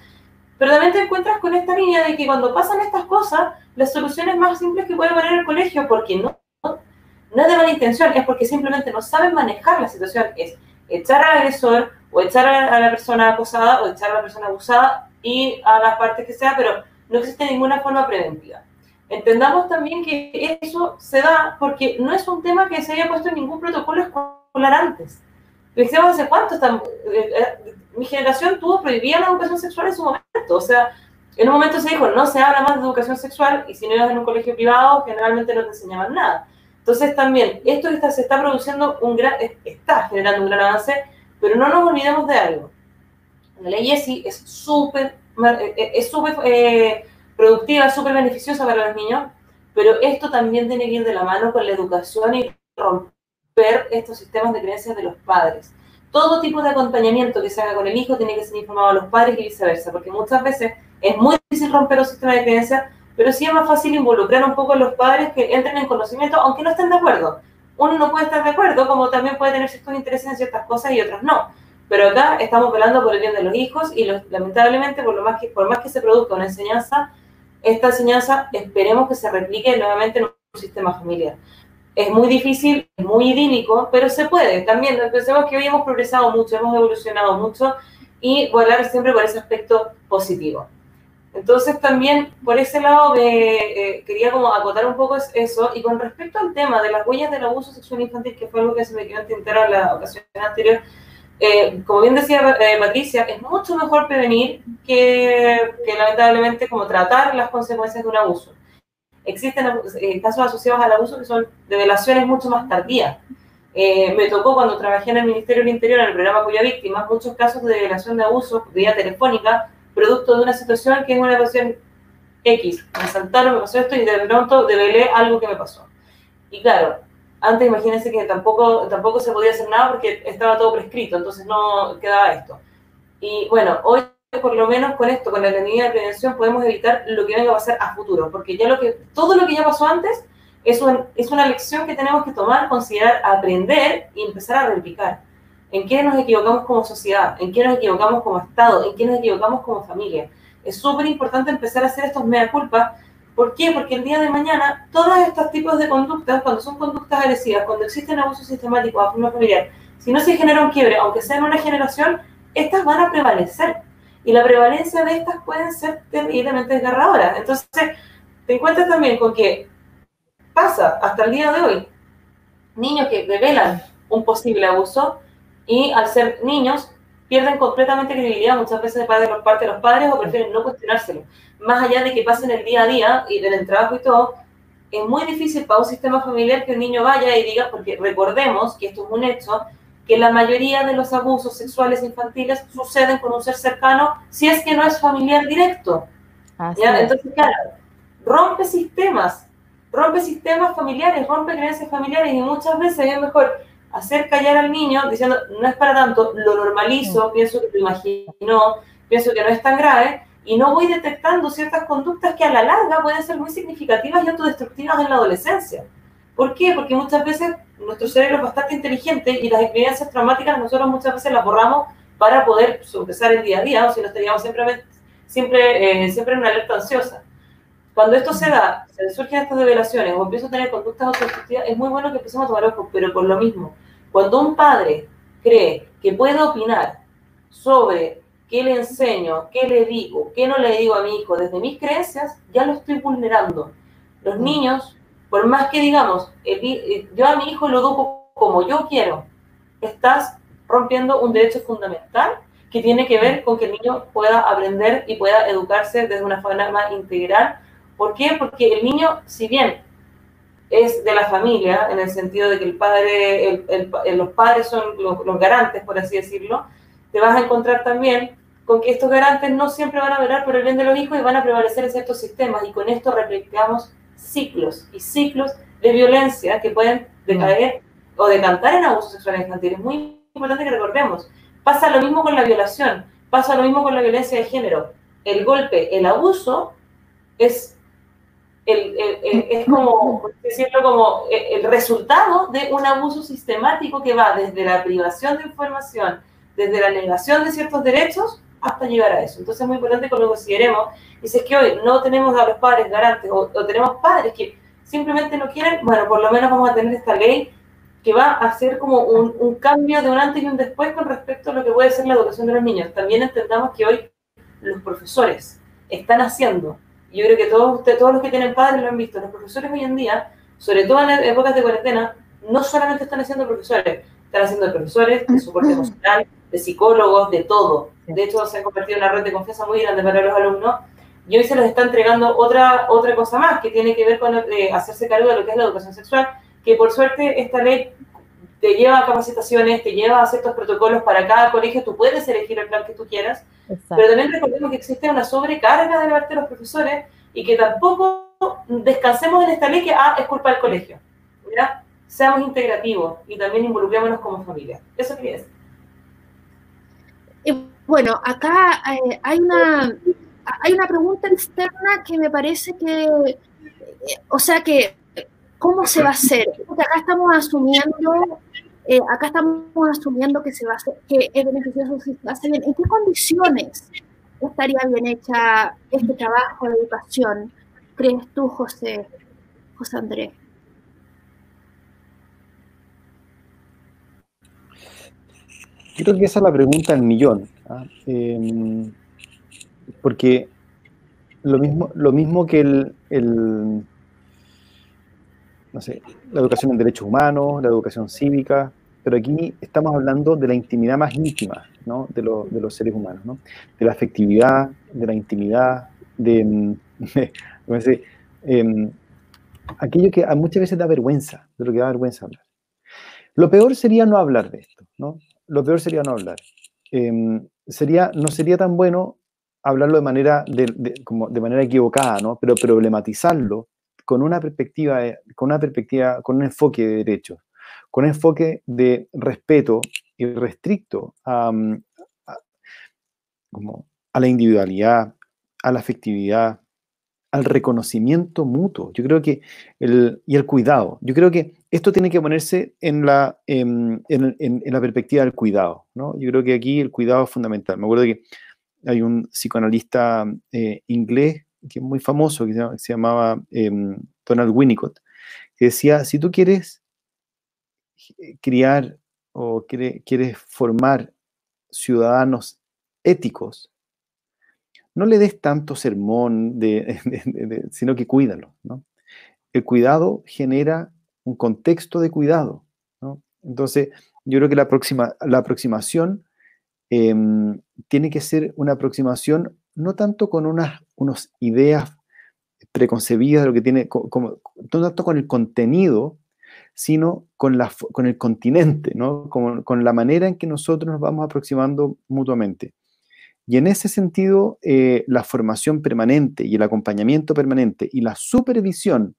Speaker 4: Pero también te encuentras con esta línea de que cuando pasan estas cosas, las soluciones más simples que puede poner el colegio, porque no, no es de mala intención, es porque simplemente no saben manejar la situación, es echar al agresor o echar a la persona acosada o echar a la persona abusada y a las partes que sea, pero no existe ninguna forma preventiva. Entendamos también que eso se da porque no es un tema que se haya puesto en ningún protocolo escolar antes. Pensemos hace cuánto estamos, eh, eh, mi generación tuvo prohibida la educación sexual en su momento, o sea, en un momento se dijo, no se habla más de educación sexual y si no ibas en un colegio privado, generalmente no te enseñaban nada. Entonces también, esto está, se está produciendo un gran, está generando un gran avance, pero no nos olvidemos de algo. La ley ESI es súper, eh, es súper eh, productiva, súper beneficiosa para los niños, pero esto también tiene que ir de la mano con la educación y romper estos sistemas de creencias de los padres. Todo tipo de acompañamiento que se haga con el hijo tiene que ser informado a los padres y viceversa, porque muchas veces es muy difícil romper los sistemas de creencias pero sí es más fácil involucrar un poco a los padres que entren en conocimiento, aunque no estén de acuerdo. Uno no puede estar de acuerdo, como también puede tener ciertos intereses en ciertas cosas y otros no. Pero acá estamos velando por el bien de los hijos y lamentablemente, por, lo más que, por más que se produzca una enseñanza, esta enseñanza esperemos que se replique nuevamente en un sistema familiar. Es muy difícil, es muy idílico, pero se puede. También pensemos que hoy hemos progresado mucho, hemos evolucionado mucho y volar siempre por ese aspecto positivo. Entonces también por ese lado eh, quería como acotar un poco eso y con respecto al tema de las huellas del abuso sexual infantil, que fue algo que se me quedó en tintero en la ocasión anterior, eh, como bien decía eh, Patricia, es mucho mejor prevenir que, que, lamentablemente como tratar las consecuencias de un abuso. Existen casos asociados al abuso que son de delaciones mucho más tardías. me tocó cuando trabajé en el Ministerio del Interior en el programa Cuya Víctima, muchos casos de delación de abuso vía telefónica producto de una situación que es una situación X. Me saltaron, me pasó esto y de pronto develé algo que me pasó. Y claro, antes imagínense que tampoco, tampoco se podía hacer nada porque estaba todo prescrito, entonces no quedaba esto. Y bueno, hoy por lo menos con esto, con la línea de prevención, podemos evitar lo que venga a pasar a futuro, porque ya lo que, todo lo que ya pasó antes es, es una lección que tenemos que tomar, considerar, aprender y empezar a replicar en qué nos equivocamos como sociedad, en qué nos equivocamos como Estado, en qué nos equivocamos como familia. Es súper importante empezar a hacer estos mea culpa. ¿Por qué? Porque el día de mañana, todos estos tipos de conductas, cuando son conductas agresivas, cuando existen abusos sistemáticos a forma familiar, si no se genera un quiebre, aunque sea en una generación, estas van a prevalecer. Y la prevalencia de estas pueden ser terriblemente desgarradoras. Entonces, te encuentras también con que pasa hasta el día de hoy niños que revelan un posible abuso y al ser niños pierden completamente credibilidad muchas veces de parte de los, padres o prefieren no cuestionárselo. Más allá de que pasen el día a día y del trabajo y todo, es muy difícil para un sistema familiar que un niño vaya y diga, porque recordemos que esto es un hecho, que la mayoría de los abusos sexuales infantiles suceden con un ser cercano si es que no es familiar directo. Entonces, claro, rompe sistemas, rompe sistemas familiares, rompe creencias familiares y muchas veces es mejor hacer callar al niño diciendo, no es para tanto, lo normalizo, mm. pienso que lo imaginó, pienso que no es tan grave, y no voy detectando ciertas conductas que a la larga pueden ser muy significativas y autodestructivas en la adolescencia. ¿Por qué? Porque muchas veces nuestro cerebro es bastante inteligente y las experiencias traumáticas nosotros muchas veces las borramos para poder sobresalir el día a día, o si no estaríamos siempre, siempre, eh, siempre en una alerta ansiosa. Cuando esto se da, se surgen estas revelaciones o empiezo a tener conductas autodestructivas, es muy bueno que empecemos a tomar ojo, pero por lo mismo, cuando un padre cree que puede opinar sobre qué le enseño, qué le digo, qué no le digo a mi hijo desde mis creencias, ya lo estoy vulnerando. Los niños, por más que digamos, yo a mi hijo lo educo como yo quiero, estás rompiendo un derecho fundamental que tiene que ver con que el niño pueda aprender y pueda educarse desde una forma integral. ¿Por qué? Porque el niño, si bien es de la familia, en el sentido de que el padre, los padres son los, garantes, por así decirlo, te vas a encontrar también con que estos garantes no siempre van a velar por el bien de los hijos y van a prevalecer en ciertos sistemas. Y con esto replicamos ciclos y ciclos de violencia que pueden decaer o decantar en abusos sexuales infantiles. Muy importante que recordemos, Pasa lo mismo con la violación, pasa lo mismo con la violencia de género. El golpe, el abuso es, el, es como, decirlo, como el resultado de un abuso sistemático que va desde la privación de información, desde la negación de ciertos derechos hasta llegar a eso. Entonces es muy importante que lo consideremos. Y si es que hoy no tenemos a los padres garantes o, tenemos padres que simplemente no quieren, bueno, por lo menos vamos a tener esta ley que va a hacer como un, un, cambio de un antes y un después con respecto a lo que puede ser la educación de los niños. También entendamos que hoy los profesores están haciendo, y yo creo que todos, ustedes, todos los que tienen padres lo han visto, los profesores hoy en día, sobre todo en épocas de cuarentena, no solamente están haciendo profesores, están haciendo profesores de soporte emocional, de psicólogos, de todo. De hecho, se ha convertido en una red de confianza muy grande para los alumnos. Y hoy se les está entregando otra, otra cosa más, que tiene que ver con eh, hacerse cargo de lo que es la educación sexual, que por suerte esta ley te lleva a capacitaciones, te lleva a ciertos protocolos para cada colegio, tú puedes elegir el plan que tú quieras, pero también recordemos que existe una sobrecarga de parte de los profesores y que tampoco descansemos en esta ley que ah, es culpa del colegio. Seamos integrativos y también involucrémonos como familia. Eso quería decir.
Speaker 1: Bueno, acá eh, hay, una, hay una pregunta externa que me parece que, eh, o sea que, ¿cómo se va a hacer? Porque acá estamos asumiendo, eh, acá estamos asumiendo que se va a hacer, que es beneficioso si se hace bien. ¿En qué condiciones estaría bien hecha este trabajo de educación, crees tú, José, José Andrés?
Speaker 2: Yo creo que esa es la pregunta del millón. ¿ah? Em, porque lo mismo, lo mismo que la educación en derechos humanos, la educación cívica, pero aquí estamos hablando de la intimidad más íntima ¿no? de, los seres humanos, ¿no? de la afectividad, de la intimidad, de, em, aquello que muchas veces da vergüenza, de lo que da vergüenza hablar. Lo peor sería no hablar de esto, ¿no? Lo peor sería no hablar. Em, sería, no sería tan bueno hablarlo de manera, de, como de manera equivocada, ¿no? pero problematizarlo con una perspectiva, con una perspectiva, con un enfoque de derechos, con un enfoque de respeto y restricto a, como a la individualidad, a la afectividad, al reconocimiento mutuo. Yo creo que el, y el cuidado. Yo creo que esto tiene que ponerse en la, en, la perspectiva del cuidado. ¿no? Yo creo que aquí el cuidado es fundamental. Me acuerdo que hay un psicoanalista eh, inglés que es muy famoso, que se, llamaba em, Donald Winnicott, que decía, si tú quieres criar o quieres formar ciudadanos éticos, no le des tanto sermón, sino que cuídalo. El cuidado genera un contexto de cuidado. Entonces, yo creo que la, la aproximación em, tiene que ser una aproximación no tanto con unas, ideas preconcebidas de lo que tiene, como, no tanto con el contenido, sino con el continente, ¿no? con, con la manera en que nosotros nos vamos aproximando mutuamente. Y en ese sentido, eh, la formación permanente y el acompañamiento permanente y la supervisión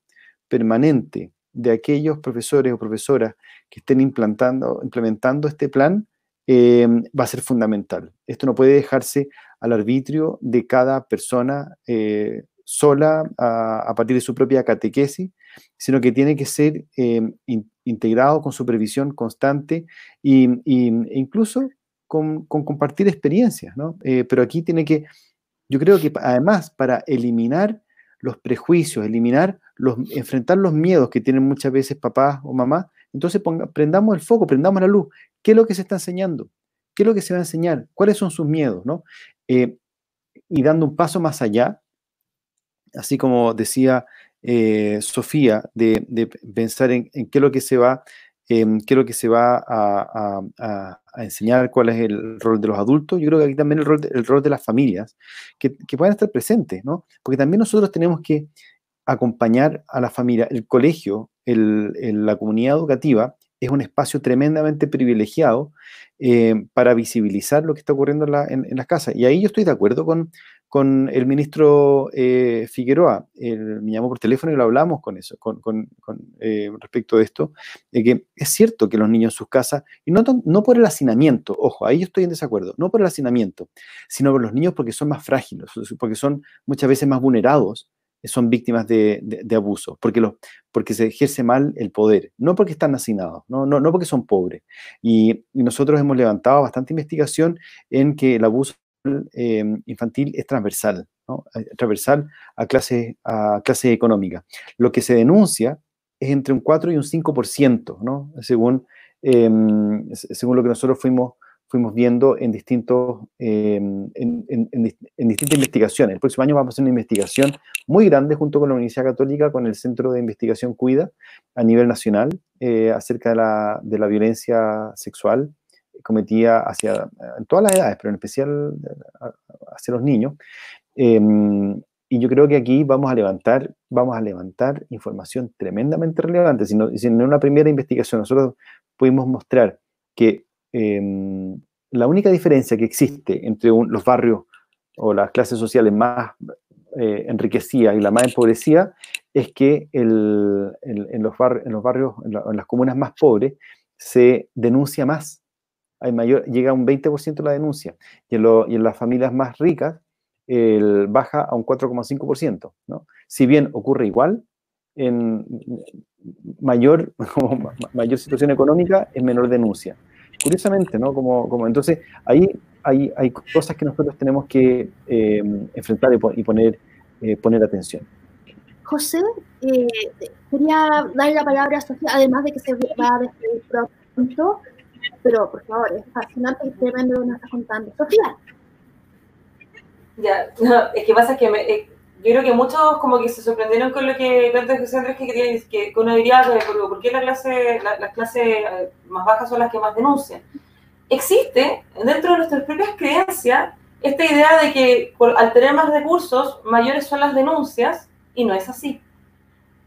Speaker 2: permanente de aquellos profesores o profesoras que estén implantando, implementando este plan eh, va a ser fundamental. Esto no puede dejarse al arbitrio de cada persona eh, sola a, partir de su propia catequesis, sino que tiene que ser integrado con supervisión constante e incluso con, compartir experiencias, ¿no? Eh, pero aquí tiene que, yo creo que además para eliminar los prejuicios, eliminar los, enfrentar los miedos que tienen muchas veces papás o mamás, entonces prendamos el foco, prendamos la luz. ¿Qué es lo que se está enseñando? ¿Qué es lo que se va a enseñar? ¿Cuáles son sus miedos? ¿no? Eh, y dando un paso más allá, así como decía eh, Sofía, de, pensar en, en, qué es lo que se va Lo que se va a, enseñar, cuál es el rol de los adultos. Yo creo que aquí también el rol de, el rol de las familias, que, que puedan estar presentes, ¿no? Porque también nosotros tenemos que acompañar a la familia, el colegio, el, la comunidad educativa, es un espacio tremendamente privilegiado eh, para visibilizar lo que está ocurriendo en, las casas. Y ahí yo estoy de acuerdo con, con el ministro eh, Figueroa. me llamó por teléfono y lo hablamos con eso, con, eh, respecto de esto, de que es cierto que los niños en sus casas, y no, por el hacinamiento, ojo, ahí yo estoy en desacuerdo, no por el hacinamiento, sino por los niños porque son más frágiles, porque son muchas veces más vulnerados son víctimas de, abuso, porque, porque se ejerce mal el poder, no porque están hacinados, no porque son pobres. Y, nosotros hemos levantado bastante investigación en que el abuso em, infantil es transversal, eh, transversal a clases a clase económicas. Lo que se denuncia es entre un 4 y un 5%, ¿no? según, em, según lo que nosotros fuimos fuimos viendo en, distintos, em, en, distintas investigaciones. El próximo año vamos a hacer una investigación muy grande junto con la Universidad Católica, con el Centro de Investigación Cuida a nivel nacional, eh, acerca de la, de la, violencia sexual cometida hacia, en todas las edades, pero en especial hacia los niños. Em, y yo creo que aquí vamos a levantar, vamos a levantar información tremendamente relevante. Si, si en una primera investigación nosotros pudimos mostrar que Em, la única diferencia que existe entre los barrios o las clases sociales más eh, enriquecidas y la más empobrecida es que en, los barrios, en, las comunas más pobres, se denuncia más. Hay mayor, llega a un 20% la denuncia. Y en, las familias más ricas baja a un 4,5%. ¿no? Si bien ocurre igual, en mayor, mayor situación económica, es menor denuncia curiosamente, ¿no? Como, como, entonces, ahí hay, hay cosas que nosotros tenemos que eh, enfrentar y, poner, eh, poner atención.
Speaker 1: José, eh, quería darle la palabra a Sofía, además de que se va a despedir pronto, pero por favor, es fascinante y tremendo lo que nos está contando. Sofía.
Speaker 4: Ya, es que pasa que me, yo creo que muchos como que se sorprendieron con lo que cuenta José Andrés, que, que, que uno diría, ¿por qué la las clases eh, más bajas son las que más denuncian? Existe dentro de nuestras propias creencias esta idea de que al tener más recursos, mayores son las denuncias, y no es así.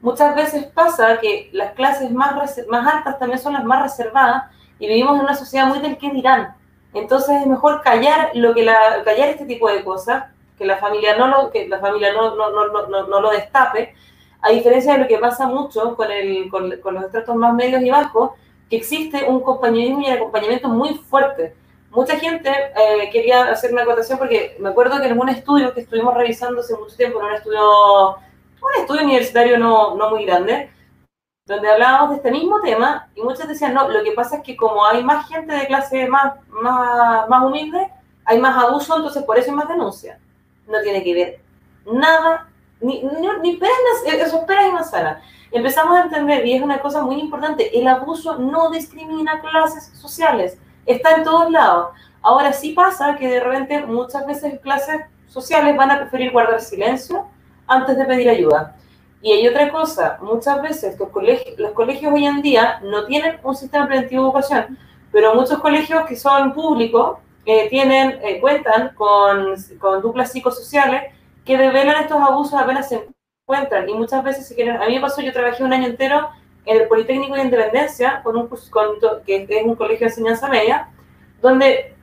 Speaker 4: Muchas veces pasa que las clases más, más altas también son las más reservadas y vivimos en una sociedad muy del que dirán. Entonces es mejor callar, lo que la, callar este tipo de cosas que la familia no lo, que la familia no, no, no, no, lo destape, a diferencia de lo que pasa mucho con, el, con, los estratos más medios y bajos, que existe un compañerismo y un acompañamiento muy fuerte. Mucha gente eh, quería hacer una acotación porque me acuerdo que en un estudio que estuvimos revisando hace mucho tiempo, en un estudio, un estudio universitario no, no muy grande, donde hablábamos de este mismo tema y muchos decían, no, lo que pasa es que como hay más gente de clase más, más, más humilde, hay más abuso, entonces por eso hay más denuncia no tiene que ver nada, ni, ni, ni peras, eso peras y manzanas. Empezamos a entender, y es una cosa muy importante, el abuso no discrimina clases sociales, está en todos lados. Ahora sí pasa que de repente muchas veces clases sociales van a preferir guardar silencio antes de pedir ayuda. Y hay otra cosa, muchas veces los colegios, los colegios hoy en día no tienen un sistema preventivo de educación, pero muchos colegios que son públicos tienen, eh, cuentan con, con, duplas psicosociales que develan estos abusos apenas se encuentran. Y muchas veces, si quieren, a mí me pasó, yo trabajé un año entero en el Politécnico de Independencia, con un, con, que es un colegio de enseñanza media, donde,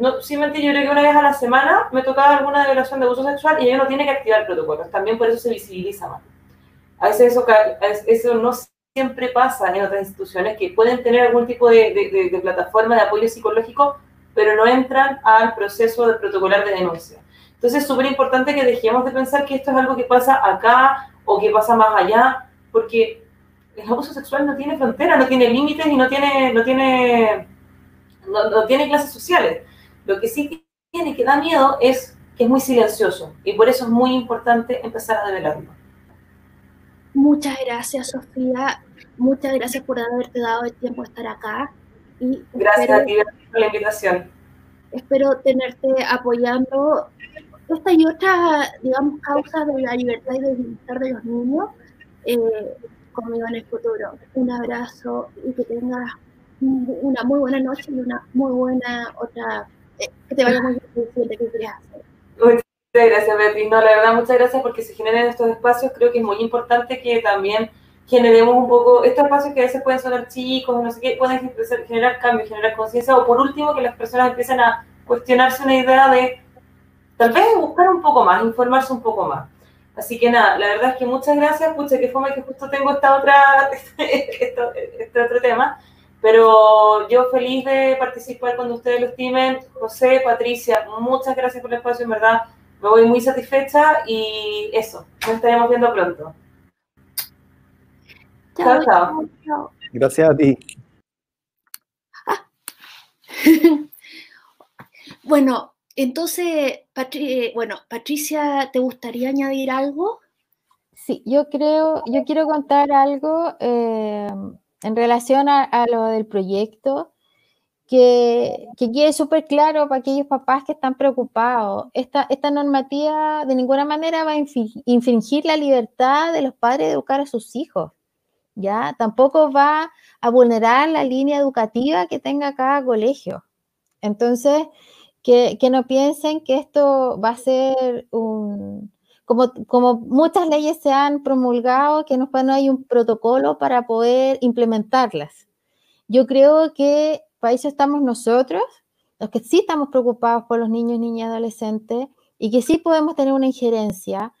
Speaker 4: no, simplemente yo creo que una vez a la semana me tocaba alguna violación de abuso sexual y ellos no tiene que activar protocolos. También por eso se visibiliza más. A veces eso, eso no siempre pasa en otras instituciones que pueden tener algún tipo de, de, de plataforma de apoyo psicológico pero no entran al proceso de protocolar de denuncia. Entonces es súper importante que dejemos de pensar que esto es algo que pasa acá o que pasa más allá, porque el abuso sexual no tiene frontera, no tiene límites y no tiene, no tiene, no, tiene clases sociales. Lo que sí tiene que da miedo es que es muy silencioso y por eso es muy importante empezar a develarlo.
Speaker 1: Muchas gracias, Sofía. Muchas gracias por haberte dado el tiempo de estar acá.
Speaker 4: Gracias a ti por la invitación.
Speaker 1: Espero tenerte apoyando esta y otras, digamos, causas de la libertad y del bienestar de los niños eh, conmigo en el futuro. Un abrazo y que tengas una muy buena noche y una muy buena otra, eh, que te vaya muy bien que querías hacer.
Speaker 4: Muchas gracias, Betty. No, la verdad, muchas gracias porque se generen estos espacios. Creo que es muy importante que también generemos un poco, estos espacios que a veces pueden sonar chicos, no sé qué, pueden generar cambios, generar conciencia, o por último que las personas empiecen a cuestionarse una idea de tal vez buscar un poco más, informarse un poco más. Así que nada, la verdad es que muchas gracias, pucha, que fome que justo tengo esta otra, este, otro tema, pero yo feliz de participar cuando ustedes lo estimen. José, Patricia, muchas gracias por el espacio, en verdad, me voy muy satisfecha y eso, nos estaremos viendo pronto.
Speaker 2: Chao, chao. Gracias a ti.
Speaker 1: bueno, entonces, eh, bueno, Patricia, ¿te gustaría añadir algo?
Speaker 3: Sí, yo creo, yo quiero contar algo eh, en relación a, lo del proyecto, que, que quede súper claro para aquellos papás que están preocupados. Esta, esta normativa de ninguna manera va a infringir la libertad de los padres de educar a sus hijos. ¿ya? Tampoco va a vulnerar la línea educativa que tenga cada colegio. Entonces, que, no piensen que esto va a ser un... Como, como muchas leyes se han promulgado, que no, no hay un protocolo para poder implementarlas. Yo creo que eso estamos nosotros, los que sí estamos preocupados por los niños, niñas adolescentes, y que sí podemos tener una injerencia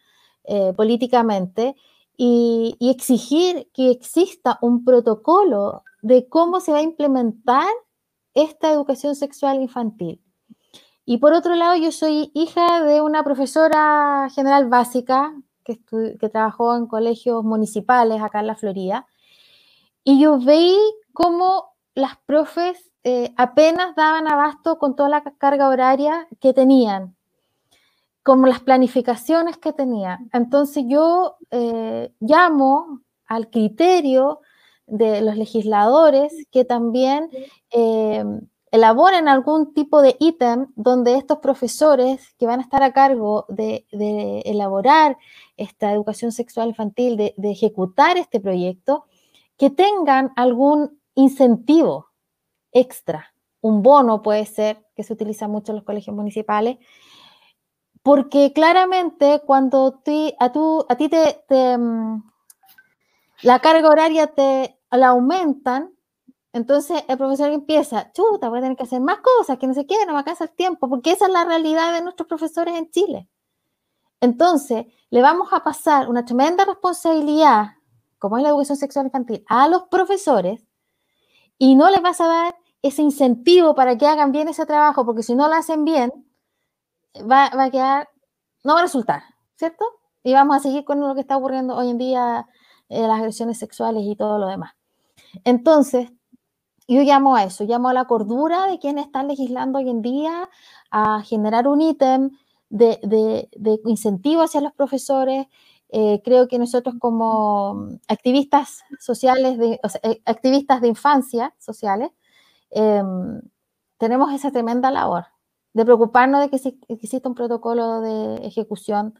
Speaker 3: eh, políticamente y, y, exigir que exista un protocolo de cómo se va a implementar esta educación sexual infantil. Y por otro lado, yo soy hija de una profesora general básica que, que trabajó en colegios municipales acá en la Florida. Y yo veí cómo las profes eh, apenas daban abasto con toda la carga horaria que tenían, como las planificaciones que tenían. Entonces yo eh, llamo al criterio de los legisladores que también eh, elaboren algún tipo de ítem donde estos profesores que van a estar a cargo de, elaborar esta educación sexual infantil, de, ejecutar este proyecto, que tengan algún incentivo extra. Un bono puede ser, que se utiliza mucho en los colegios municipales, porque claramente cuando a, ti te, mm, la carga horaria te la aumentan, entonces el profesor empieza, chuta, voy a tener que hacer más cosas, que no se qué, no me alcanza el tiempo, porque esa es la realidad de nuestros profesores en Chile. Entonces, le vamos a pasar una tremenda responsabilidad, como es la educación sexual infantil, a los profesores y no les vas a dar ese incentivo para que hagan bien ese trabajo, porque si no lo hacen bien, va, a quedar, no va a resultar, ¿cierto? Y vamos a seguir con lo que está ocurriendo hoy en día, eh, las agresiones sexuales y todo lo demás. Entonces, yo llamo a eso, llamo a la cordura de quienes están legislando hoy en día, a generar un ítem de, incentivo hacia los profesores. Eh, creo que nosotros como activistas sociales, de, eh, activistas de infancia sociales, em, tenemos esa tremenda labor de preocuparnos de que, que exista un protocolo de ejecución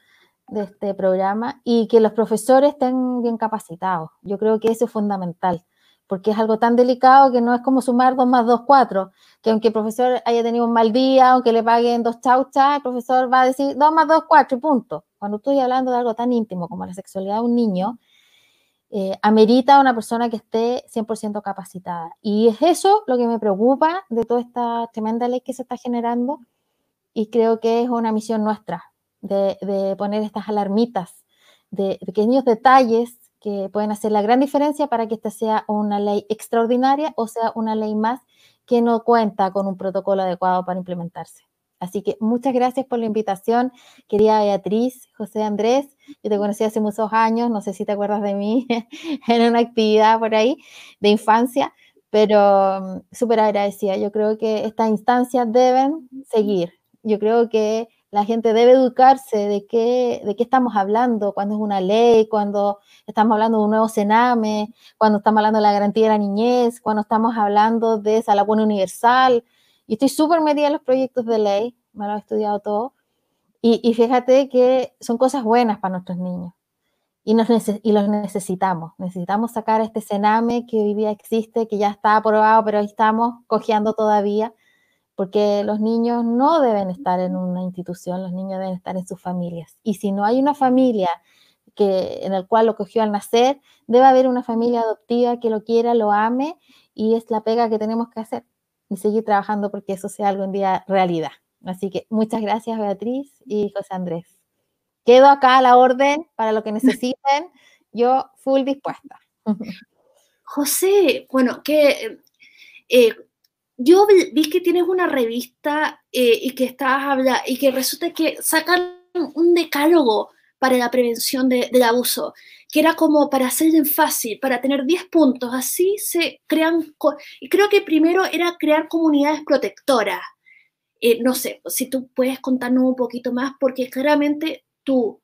Speaker 3: de este programa y que los profesores estén bien capacitados. Yo creo que eso es fundamental porque es algo tan delicado que no es como sumar 2 más 2, 4, que aunque el profesor haya tenido un mal día, aunque le paguen dos chauchas, el profesor va a decir 2 más 2, 4 y punto. Cuando estoy hablando de algo tan íntimo como la sexualidad de un niño, eh, amerita a una persona que esté 100% capacitada. Y es eso lo que me preocupa de toda esta tremenda ley que se está generando y creo que es una misión nuestra de, de poner estas alarmitas de pequeños detalles que pueden hacer la gran diferencia para que esta sea una ley extraordinaria o sea una ley más que no cuenta con un protocolo adecuado para implementarse. Así que muchas gracias por la invitación, querida Beatriz, José Andrés. Yo te conocí hace muchos años, no sé si te acuerdas de mí, en una actividad por ahí de infancia, pero mm, súper agradecida. Yo creo que estas instancias deben seguir. Yo creo que la gente debe educarse de qué, de qué estamos hablando, cuando es una ley, cuando estamos hablando de un nuevo Sename, cuando estamos hablando de la garantía de la niñez, cuando estamos hablando de esa buena universal. Y estoy súper metida en los proyectos de ley, me lo he estudiado todo. Y, y fíjate que son cosas buenas para nuestros niños. Y, nos los necesitamos. Necesitamos sacar este Sename que hoy día existe, que ya está aprobado, pero ahí estamos cojeando todavía porque los niños no deben estar en una institución, los niños deben estar en sus familias. Y si no hay una familia que, en el cual lo cogió al nacer, debe haber una familia adoptiva que lo quiera, lo ame y es la pega que tenemos que hacer y seguir trabajando porque eso sea algún día realidad. Así que muchas gracias Beatriz y José Andrés. Quedo acá a la orden para lo que necesiten. Yo full dispuesta.
Speaker 1: José, bueno, que eh, yo vi, que tienes una revista eh, y que estabas hablando y que resulta que sacan un decálogo para la prevención del abuso, que era como para hacerlo fácil, para tener 10 puntos, así se crean, y creo que primero era crear comunidades protectoras. Eh, no sé, si tú puedes contarnos un poquito más, porque claramente tu,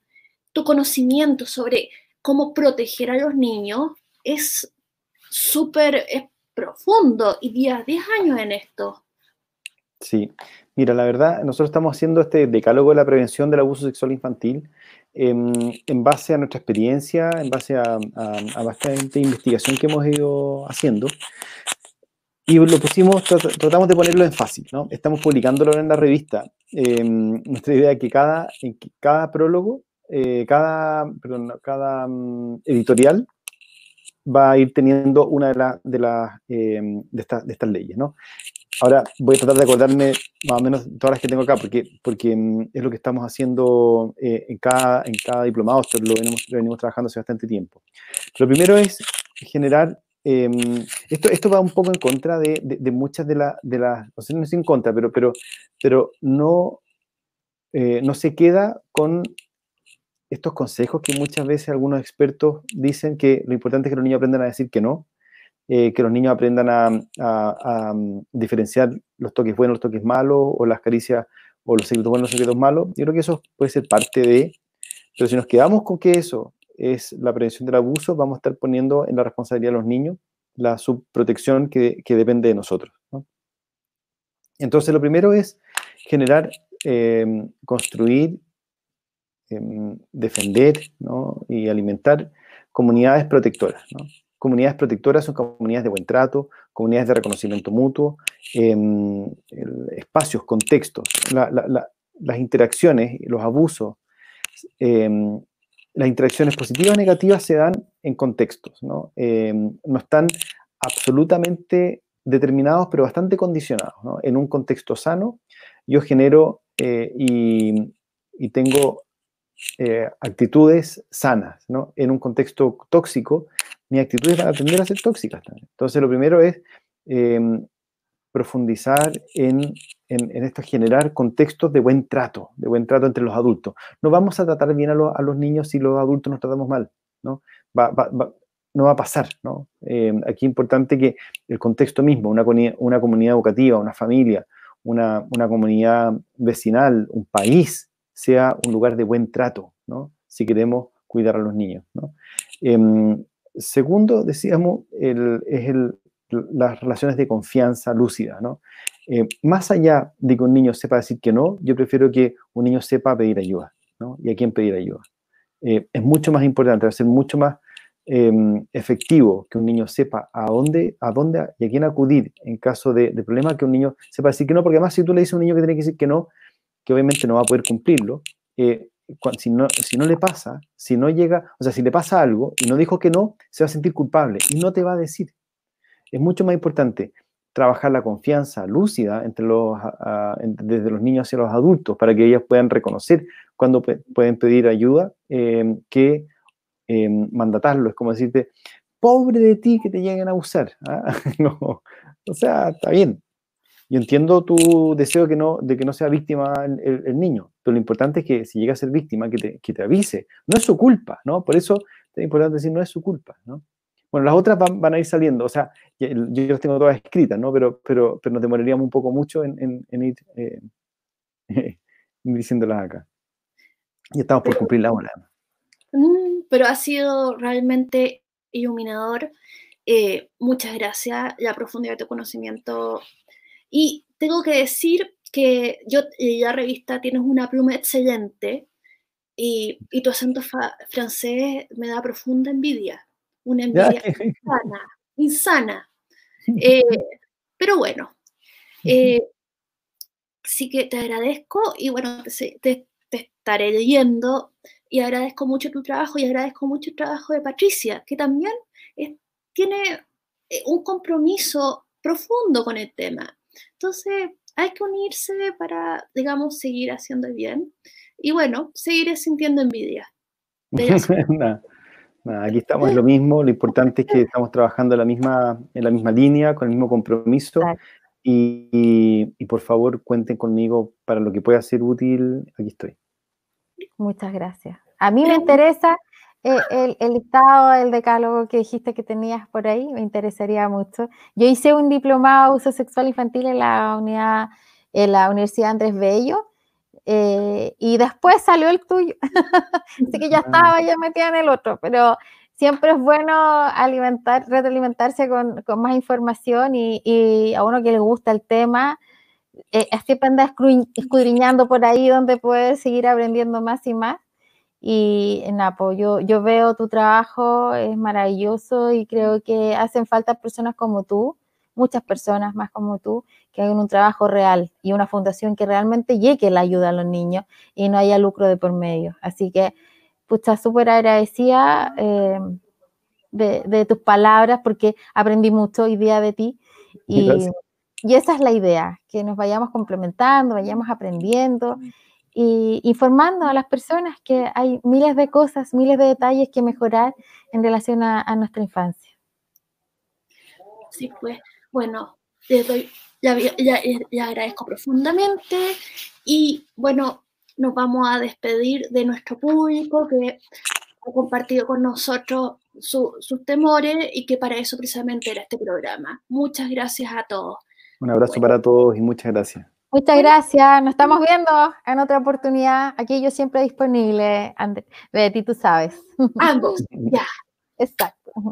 Speaker 1: tu conocimiento sobre cómo proteger a los niños es súper profundo y días 10 años en esto.
Speaker 2: Sí, mira, la verdad, nosotros estamos haciendo este decálogo de la prevención del abuso sexual infantil en base a nuestra experiencia, en base a, bastante investigación que hemos ido haciendo. Y lo pusimos, tratamos de ponerlo en fácil, ¿no? Estamos publicándolo en la revista. Em, nuestra idea es que cada, cada prólogo, eh, cada, perdón, cada mm, editorial va a ir teniendo una de, de, las em, de, estas leyes, ¿no? Ahora voy a tratar de acordarme más o menos todas las que tengo acá, porque, porque em, es lo que estamos haciendo eh, en, cada, en cada diplomado, esto lo venimos, venimos trabajando hace bastante tiempo. Lo primero es generar, em, esto, esto va un poco en contra de, de, muchas de, las, de las, no sé, no es en contra, pero, pero, pero no, eh, no se queda con estos consejos que muchas veces algunos expertos dicen que lo importante es que los niños aprendan a decir que no, eh, que los niños aprendan a, mm, diferenciar los toques buenos, los toques malos, o las caricias, o los secretos buenos, los secretos malos. Yo creo que eso puede ser parte de, pero si nos quedamos con que eso es la prevención del abuso, vamos a estar poniendo en la responsabilidad de los niños la subprotección que, depende de nosotros. Entonces, lo primero es generar, eh, construir Em, defender y alimentar comunidades protectoras. Comunidades protectoras son comunidades de buen trato, comunidades de reconocimiento mutuo, em, espacios, contextos, las interacciones, los abusos, em, las interacciones positivas o negativas se dan en contextos, ¿no? no están absolutamente determinados, pero bastante condicionados. En un contexto sano, yo genero eh, y, y, tengo eh, actitudes sanas, ¿no? En un contexto tóxico, mis actitudes van a tender a ser tóxicas también. Entonces, lo primero es em, profundizar en, en, esto, generar contextos de buen trato, de buen trato entre los adultos. No vamos a tratar bien a, los niños si los adultos nos tratamos mal, ¿no? no va a pasar, ¿no? Em, aquí es importante que el contexto mismo, una, una comunidad educativa, una familia, una, una comunidad vecinal, un país, sea un lugar de buen trato, ¿no? Si queremos cuidar a los niños, ¿no? Em, segundo, decíamos, es el, las relaciones de confianza lúcida, ¿no? Eh, más allá de que un niño sepa decir que no, yo prefiero que un niño sepa pedir ayuda, ¿no? Y a quién pedir ayuda. Eh, es mucho más importante, va a ser mucho más em, efectivo que un niño sepa a dónde, a dónde y a quién acudir en caso de, de problema que un niño sepa decir que no, porque además si tú le dices a un niño que tiene que decir que no, que obviamente no va a poder cumplirlo, eh, si, no, si no le pasa, si no llega, o sea, si le pasa algo y no dijo que no, se va a sentir culpable y no te va a decir. Es mucho más importante trabajar la confianza lúcida entre los, desde los niños hacia los adultos para que ellos puedan reconocer cuando pueden pedir ayuda eh, que eh, mandatarlo. Es como decirte, pobre de ti que te lleguen a abusar. ¿ah? no, o sea, está bien, yo entiendo tu deseo de que no sea víctima el, niño, pero lo importante es que si llega a ser víctima, que te, que te, avise. No es su culpa, ¿no? Por eso es importante decir, no es su culpa, ¿no? Bueno, las otras van, van a ir saliendo, o sea, yo las tengo todas escritas, ¿no? Pero, pero, pero nos demoraríamos un poco mucho en, en, ir eh, diciéndolas acá. Y estamos por cumplir la hora.
Speaker 1: Pero ha sido realmente iluminador. Eh, muchas gracias. La profundidad de tu conocimiento y tengo que decir que yo, la revista, tienes una pluma excelente y, y tu acento francés me da profunda envidia. Una envidia insana, insana. Eh, pero bueno, eh, sí que te agradezco y bueno, te, te, estaré leyendo y agradezco mucho tu trabajo y agradezco mucho el trabajo de Patricia, que también tiene eh, un compromiso profundo con el tema. Entonces, hay que unirse para, digamos, seguir haciendo bien. Y bueno, seguiré sintiendo envidia.
Speaker 2: aquí estamos en lo mismo, lo importante es que estamos trabajando en la misma, en la misma línea, con el mismo compromiso. Y, por favor, cuenten conmigo para lo que pueda ser útil, aquí estoy.
Speaker 3: Muchas gracias. A mí me interesa eh, el, el, estado del decálogo que dijiste que tenías por ahí, me interesaría mucho. Yo hice un diplomado de uso sexual infantil en la, unidad, en la Universidad Andrés Bello eh, y después salió el tuyo. Así que ya estaba ya metida en el otro, pero siempre es bueno alimentar, retroalimentarse con, con más información y, y, a uno que le gusta el tema, eh, siempre anda escudriñando por ahí donde puede seguir aprendiendo más y más. Y en apoyo, yo veo tu trabajo, es maravilloso y creo que hacen falta personas como tú, muchas personas más como tú, que hagan un trabajo real y una fundación que realmente llegue la ayuda a los niños y no haya lucro de por medio. Así que, pucha, súper agradecida eh, de, tus palabras porque aprendí mucho hoy día de ti y, y, esa es la idea, que nos vayamos complementando, vayamos aprendiendo y informando a las personas que hay miles de cosas, miles de detalles que mejorar en relación a, a nuestra infancia.
Speaker 1: Sí, pues, bueno, te doy ya, agradezco profundamente y bueno, nos vamos a despedir de nuestro público que ha compartido con nosotros sus temores y que para eso precisamente era este programa. Muchas gracias a todos.
Speaker 2: Un abrazo para todos y muchas gracias.
Speaker 3: Muchas gracias. Nos estamos viendo en otra oportunidad. Aquí yo siempre disponible. Betty, tú sabes.
Speaker 1: Ambos, ya.
Speaker 3: Exacto.